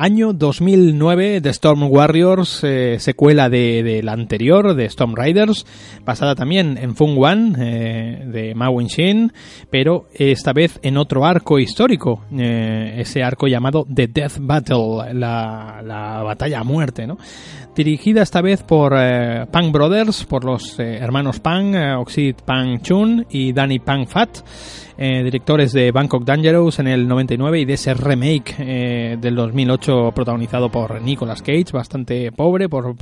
D: Año 2009 de Storm Warriors, eh, secuela de, la anterior, de Storm Riders, basada también en Fung Wan, eh, de Ma Wing-shin, pero esta vez en otro arco histórico, eh, ese arco llamado The Death Battle, la, la batalla a muerte, ¿no? Dirigida esta vez por eh, Pang Brothers, por los eh, hermanos Pang, eh, Oxid Pang Chun y Danny Pang Fat, directores de Bangkok Dangerous en el 99 y de ese remake del 2008 protagonizado por Nicolas Cage, bastante pobre, por,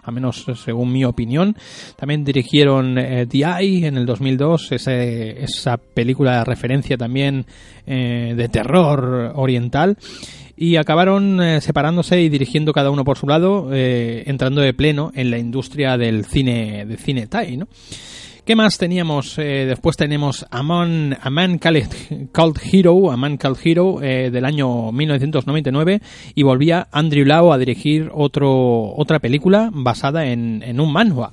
D: a menos según mi opinión. También dirigieron The Eye en el 2002, ese, esa película de referencia también de terror oriental y acabaron eh, separándose y dirigiendo cada uno por su lado, eh, entrando de pleno en la industria del cine, del cine Thai, ¿no? ¿Qué más teníamos? Eh, después tenemos A Man, A Man Called, Hero, A Man Called Hero del año 1999 y volvía Andrew Lau a dirigir otro, otra película basada en, en un manhua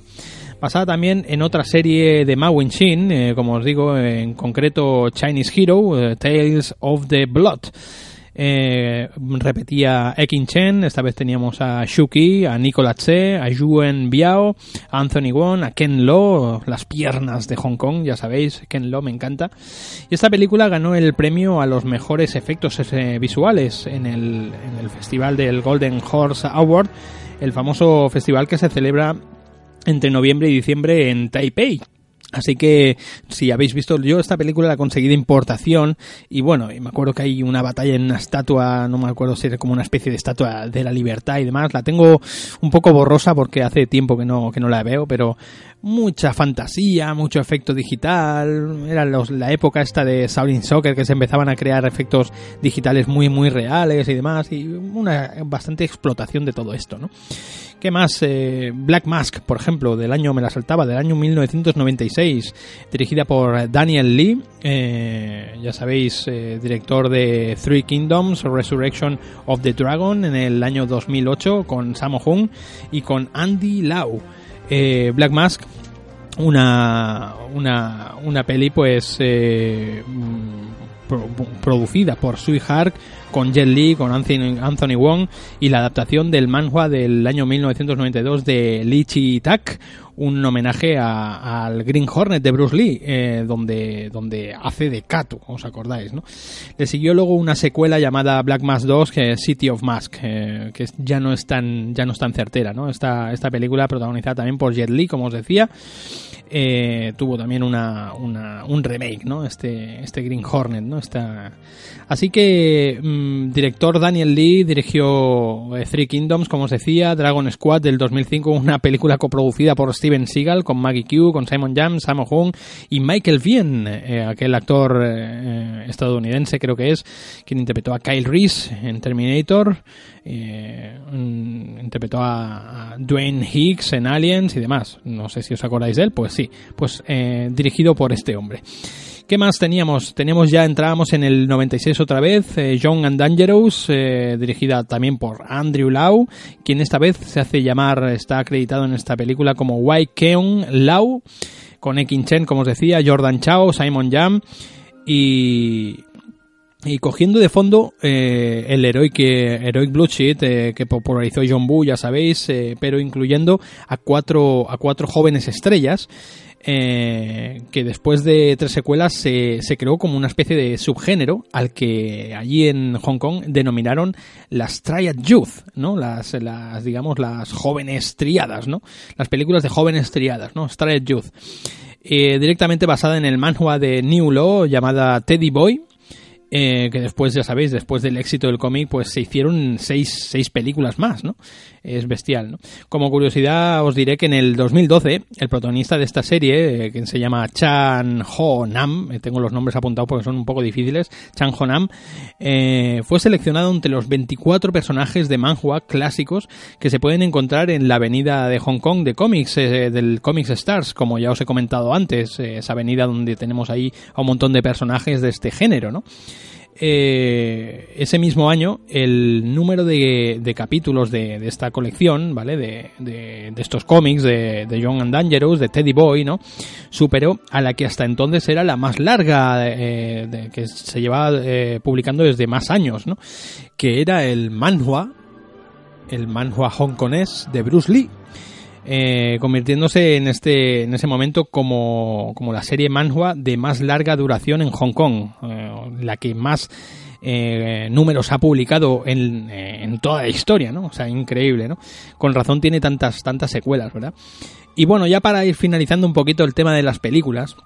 D: basada también en otra serie de Ma Shin, eh, como os digo, en concreto Chinese Hero, Tales of the Blood. Eh, repetía Ekin Chen, esta vez teníamos a Shuki, a Nicola Tse, a Yuen Biao, a Anthony Wong, a Ken Lo, las piernas de Hong Kong, ya sabéis, Ken Lo me encanta. Y esta película ganó el premio a los mejores efectos eh, visuales en el, en el festival del Golden Horse Award, el famoso festival que se celebra entre noviembre y diciembre en Taipei. Así que si habéis visto, yo esta película la conseguí de importación y bueno, y me acuerdo que hay una batalla en una estatua, no me acuerdo si era como una especie de estatua de la libertad y demás, la tengo un poco borrosa porque hace tiempo que no, que no la veo, pero mucha fantasía, mucho efecto digital, era los, la época esta de Shaolin Soccer que se empezaban a crear efectos digitales muy muy reales y demás y una bastante explotación de todo esto, ¿no? ¿Qué más? Eh, Black Mask, por ejemplo, del año, me la saltaba, del año 1996, dirigida por Daniel Lee, eh, ya sabéis, eh, director de Three Kingdoms, Resurrection of the Dragon, en el año 2008, con Sammo Hung y con Andy Lau. Black Mask, una, una, una peli pues producida por Sui Hark con Jet Li, con Anthony, Anthony Wong y la adaptación del manhua del año 1992 de Lee Chi-tak, un homenaje al Green Hornet de Bruce Lee, eh, donde, donde hace de Kato, os acordáis, ¿no? Le siguió luego una secuela llamada Black Mask 2, que City of Mask, eh, que ya no es tan, ya no es tan certera, ¿no? Esta, esta película protagonizada también por Jet Li, como os decía, eh, tuvo también una, una, un remake, ¿no? Este, este Green Hornet, ¿no? Esta... Así que, mm, director Daniel Lee dirigió Three Kingdoms, como os decía, Dragon Squad del 2005, una película coproducida por Steven Seagal, con Maggie Q, con Simon Jam, Sammo Hung y Michael Vien, eh, aquel actor eh, estadounidense creo que es, quien interpretó a Kyle Reese en Terminator, eh, interpretó a, Dwayne Hicks en Aliens y demás. No sé si os acordáis de él, pues sí, pues dirigido por este hombre. ¿Qué más teníamos? Teníamos ya, entrábamos en el 96 otra vez, eh, Young and Dangerous, eh, dirigida también por Andrew Lau, quien esta vez se hace llamar, está acreditado en esta película como Wai Keung Lau, con Ekin Chen, como os decía, Jordan Chao, Simon Jam y, y cogiendo de fondo eh, el Heroic, Heroic Blue Sheet que popularizó John Boo, ya sabéis, pero incluyendo a cuatro, a cuatro jóvenes estrellas eh, que después de tres secuelas se, se, creó como una especie de subgénero al que allí en Hong Kong denominaron las Triad Youth, ¿no? Las, las digamos, las jóvenes triadas, ¿no? Las películas de jóvenes triadas, ¿no? Triad Youth. Eh, directamente basada en el manhua de New Law llamada Teddy Boy, eh, que después, ya sabéis, después del éxito del cómic, pues se hicieron seis, seis películas más, ¿no? Es bestial, ¿no? Como curiosidad os diré que en el 2012, el protagonista de esta serie, eh, que se llama Chan Ho Nam, eh, tengo los nombres apuntados porque son un poco difíciles, Chan Ho Nam, fue seleccionado entre los 24 personajes de manhua clásicos que se pueden encontrar en la avenida de Hong Kong de cómics, del Comics Stars, como ya os he comentado antes, esa avenida donde tenemos ahí a un montón de personajes de este género, ¿no? Eh, ese mismo año el número de, capítulos de, esta colección, ¿vale? De, estos cómics de, Young and Dangerous, de Teddy Boy, ¿no? Superó a la que hasta entonces era la más larga eh, que se llevaba eh, publicando desde más años, ¿no? Que era el manhua, el manhua hongkonés de Bruce Lee. Eh, convirtiéndose en este en ese momento como, como la serie manhua de más larga duración en Hong Kong, eh, la que más eh, números ha publicado en, en, toda la historia, ¿no? O sea, increíble, ¿no? Con razón tiene tantas tantas secuelas, ¿verdad? Y bueno, ya para ir finalizando un poquito el tema de las películas,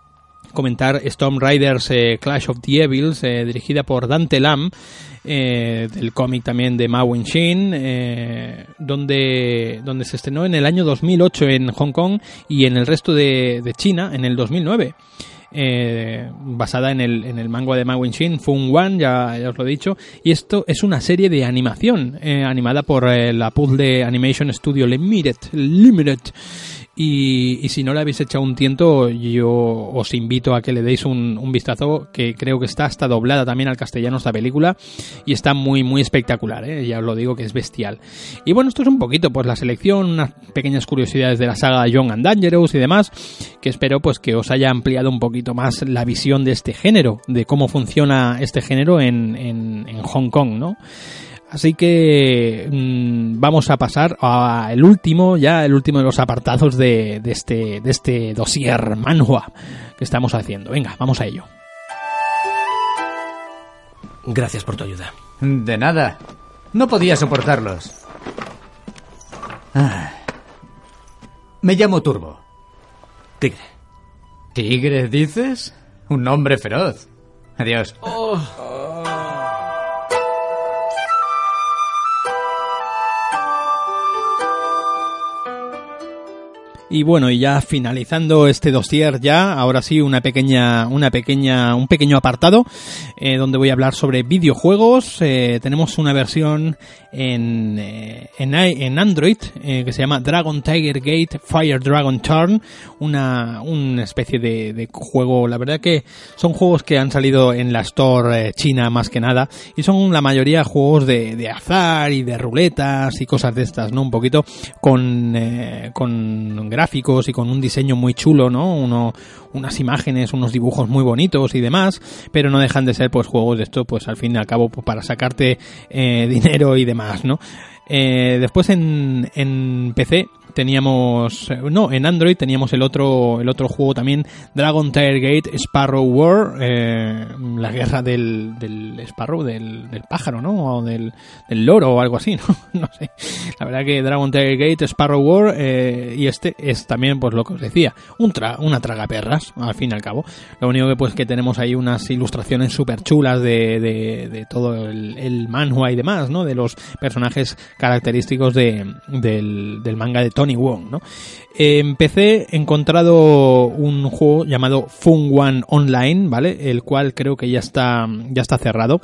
D: comentar Storm Riders Clash of the Evils, dirigida por Dante Lam, eh, del cómic también de Ma Wing-shin, eh, donde, donde se estrenó en el año 2008 en Hong Kong y en el resto de, China en el 2009. Eh, basada en el, en el manga de Ma Wing-shin, Fun One, ya, os lo he dicho, y esto es una serie de animación animada por la Puzzle Animation Studio Limited Y, si no le habéis echado un tiento, yo os invito a que le deis un, vistazo, que creo que está hasta doblada también al castellano esta película y está muy, muy espectacular, ¿eh? ya os lo digo que es bestial. Y bueno, esto es un poquito, pues la selección, unas pequeñas curiosidades de la saga Young and Dangerous y demás, que espero pues que os haya ampliado un poquito más la visión de este género, de cómo funciona este género en, en Hong Kong, ¿no? Así que mmm, vamos a pasar al último, ya el último de los apartados de, de este, de este dossier manhua que estamos haciendo. Venga, vamos a ello.
A: Gracias por tu ayuda.
H: De nada. No podía soportarlos. Ah. Me llamo Turbo.
A: Tigre.
H: ¿Tigre, dices? Un hombre feroz. Adiós.
D: Y bueno, y ya finalizando este dossier ya, ahora sí una pequeña, una pequeña, un pequeño apartado eh, donde voy a hablar sobre videojuegos. Eh, tenemos una versión en, eh, en, Android que se llama Dragon Tiger Gate Fire Dragon Turn, una, una especie de, de, juego. La verdad que son juegos que han salido en la Store china más que nada y son la mayoría juegos de, de azar y de ruletas y cosas de estas, ¿no? Un poquito con, con gráficos y con un diseño muy chulo, ¿no? Uno, unas imágenes, unos dibujos muy bonitos y demás, pero no dejan de ser pues juegos de esto, pues al fin y al cabo pues, para sacarte eh, dinero y demás, ¿no? Eh, después en, en PC teníamos no en Android teníamos el otro el otro juego también Dragon Tiger Gate Sparrow War eh, la guerra del, del Sparrow del, del, pájaro no o del, del, loro o algo así no no sé. La verdad que Dragon Tiger Gate Sparrow War eh, y este es también pues lo que os decía un tra una traga perras al fin y al cabo. Lo único que pues que tenemos ahí unas ilustraciones súper chulas de, de, todo el, el manhua y demás no de los personajes característicos de, del, del manga de Tony Wong, ¿no? En PC he encontrado un juego llamado Fun One Online, ¿vale? El cual creo que ya está, ya está cerrado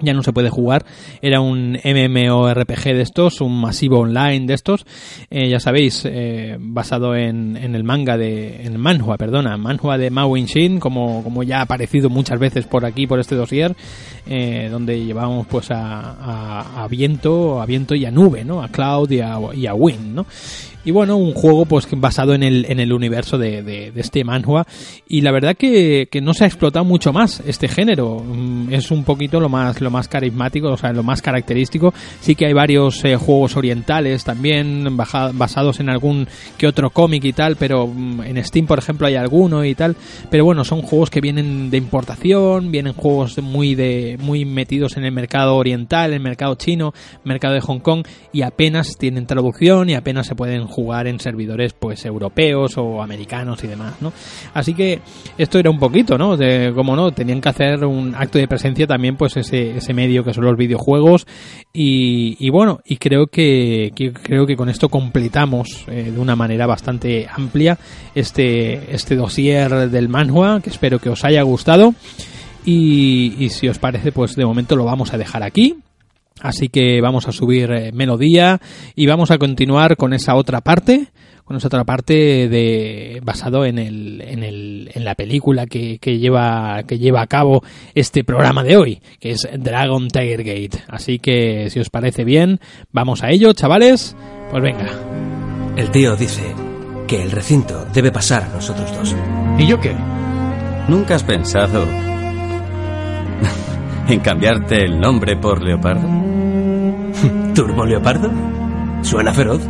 D: ya no se puede jugar. Era un MMORPG de estos, un masivo online de estos. Eh, ya sabéis, eh, basado en, el manga de, en el manhua, perdona, manhua de Mao Shin, como, como ya ha aparecido muchas veces por aquí, por este dossier, eh, donde llevamos pues a, a, viento, a viento y a nube, ¿no? A Cloud y a, y Wind, ¿no? Y bueno, un juego pues basado en el, en el universo de, de, de este manhua y la verdad que, que, no se ha explotado mucho más este género. Es un poquito lo más lo más carismático o sea lo más característico. Sí que hay varios eh, juegos orientales también baja, basados en algún que otro cómic y tal pero en Steam por ejemplo hay alguno y tal. Pero bueno son juegos que vienen de importación vienen juegos muy de muy metidos en el mercado oriental el mercado chino mercado de Hong Kong y apenas tienen traducción y apenas se pueden jugar en servidores pues europeos o americanos y demás, ¿no? Así que esto era un poquito, ¿no? De cómo no, tenían que hacer un acto de presencia también pues ese, ese medio que son los videojuegos y, bueno, y creo que, creo que con esto completamos eh, de una manera bastante amplia este este dossier del manhua, que espero que os haya gustado. Y si os parece, pues de momento lo vamos a dejar aquí. Así que vamos a subir eh, melodía y vamos a continuar con esa otra parte, con esa otra parte de basado en el, en el, en la película que, que lleva que lleva a cabo este programa de hoy, que es Dragon Tiger Gate. Así que si os parece bien, vamos a ello, chavales. Pues venga.
A: El tío dice que el recinto debe pasar a nosotros dos.
H: ¿Y yo qué?
C: ¿Nunca has pensado en cambiarte el nombre por Leopardo?
A: ¿Turbo Leopardo? ¿Suena feroz?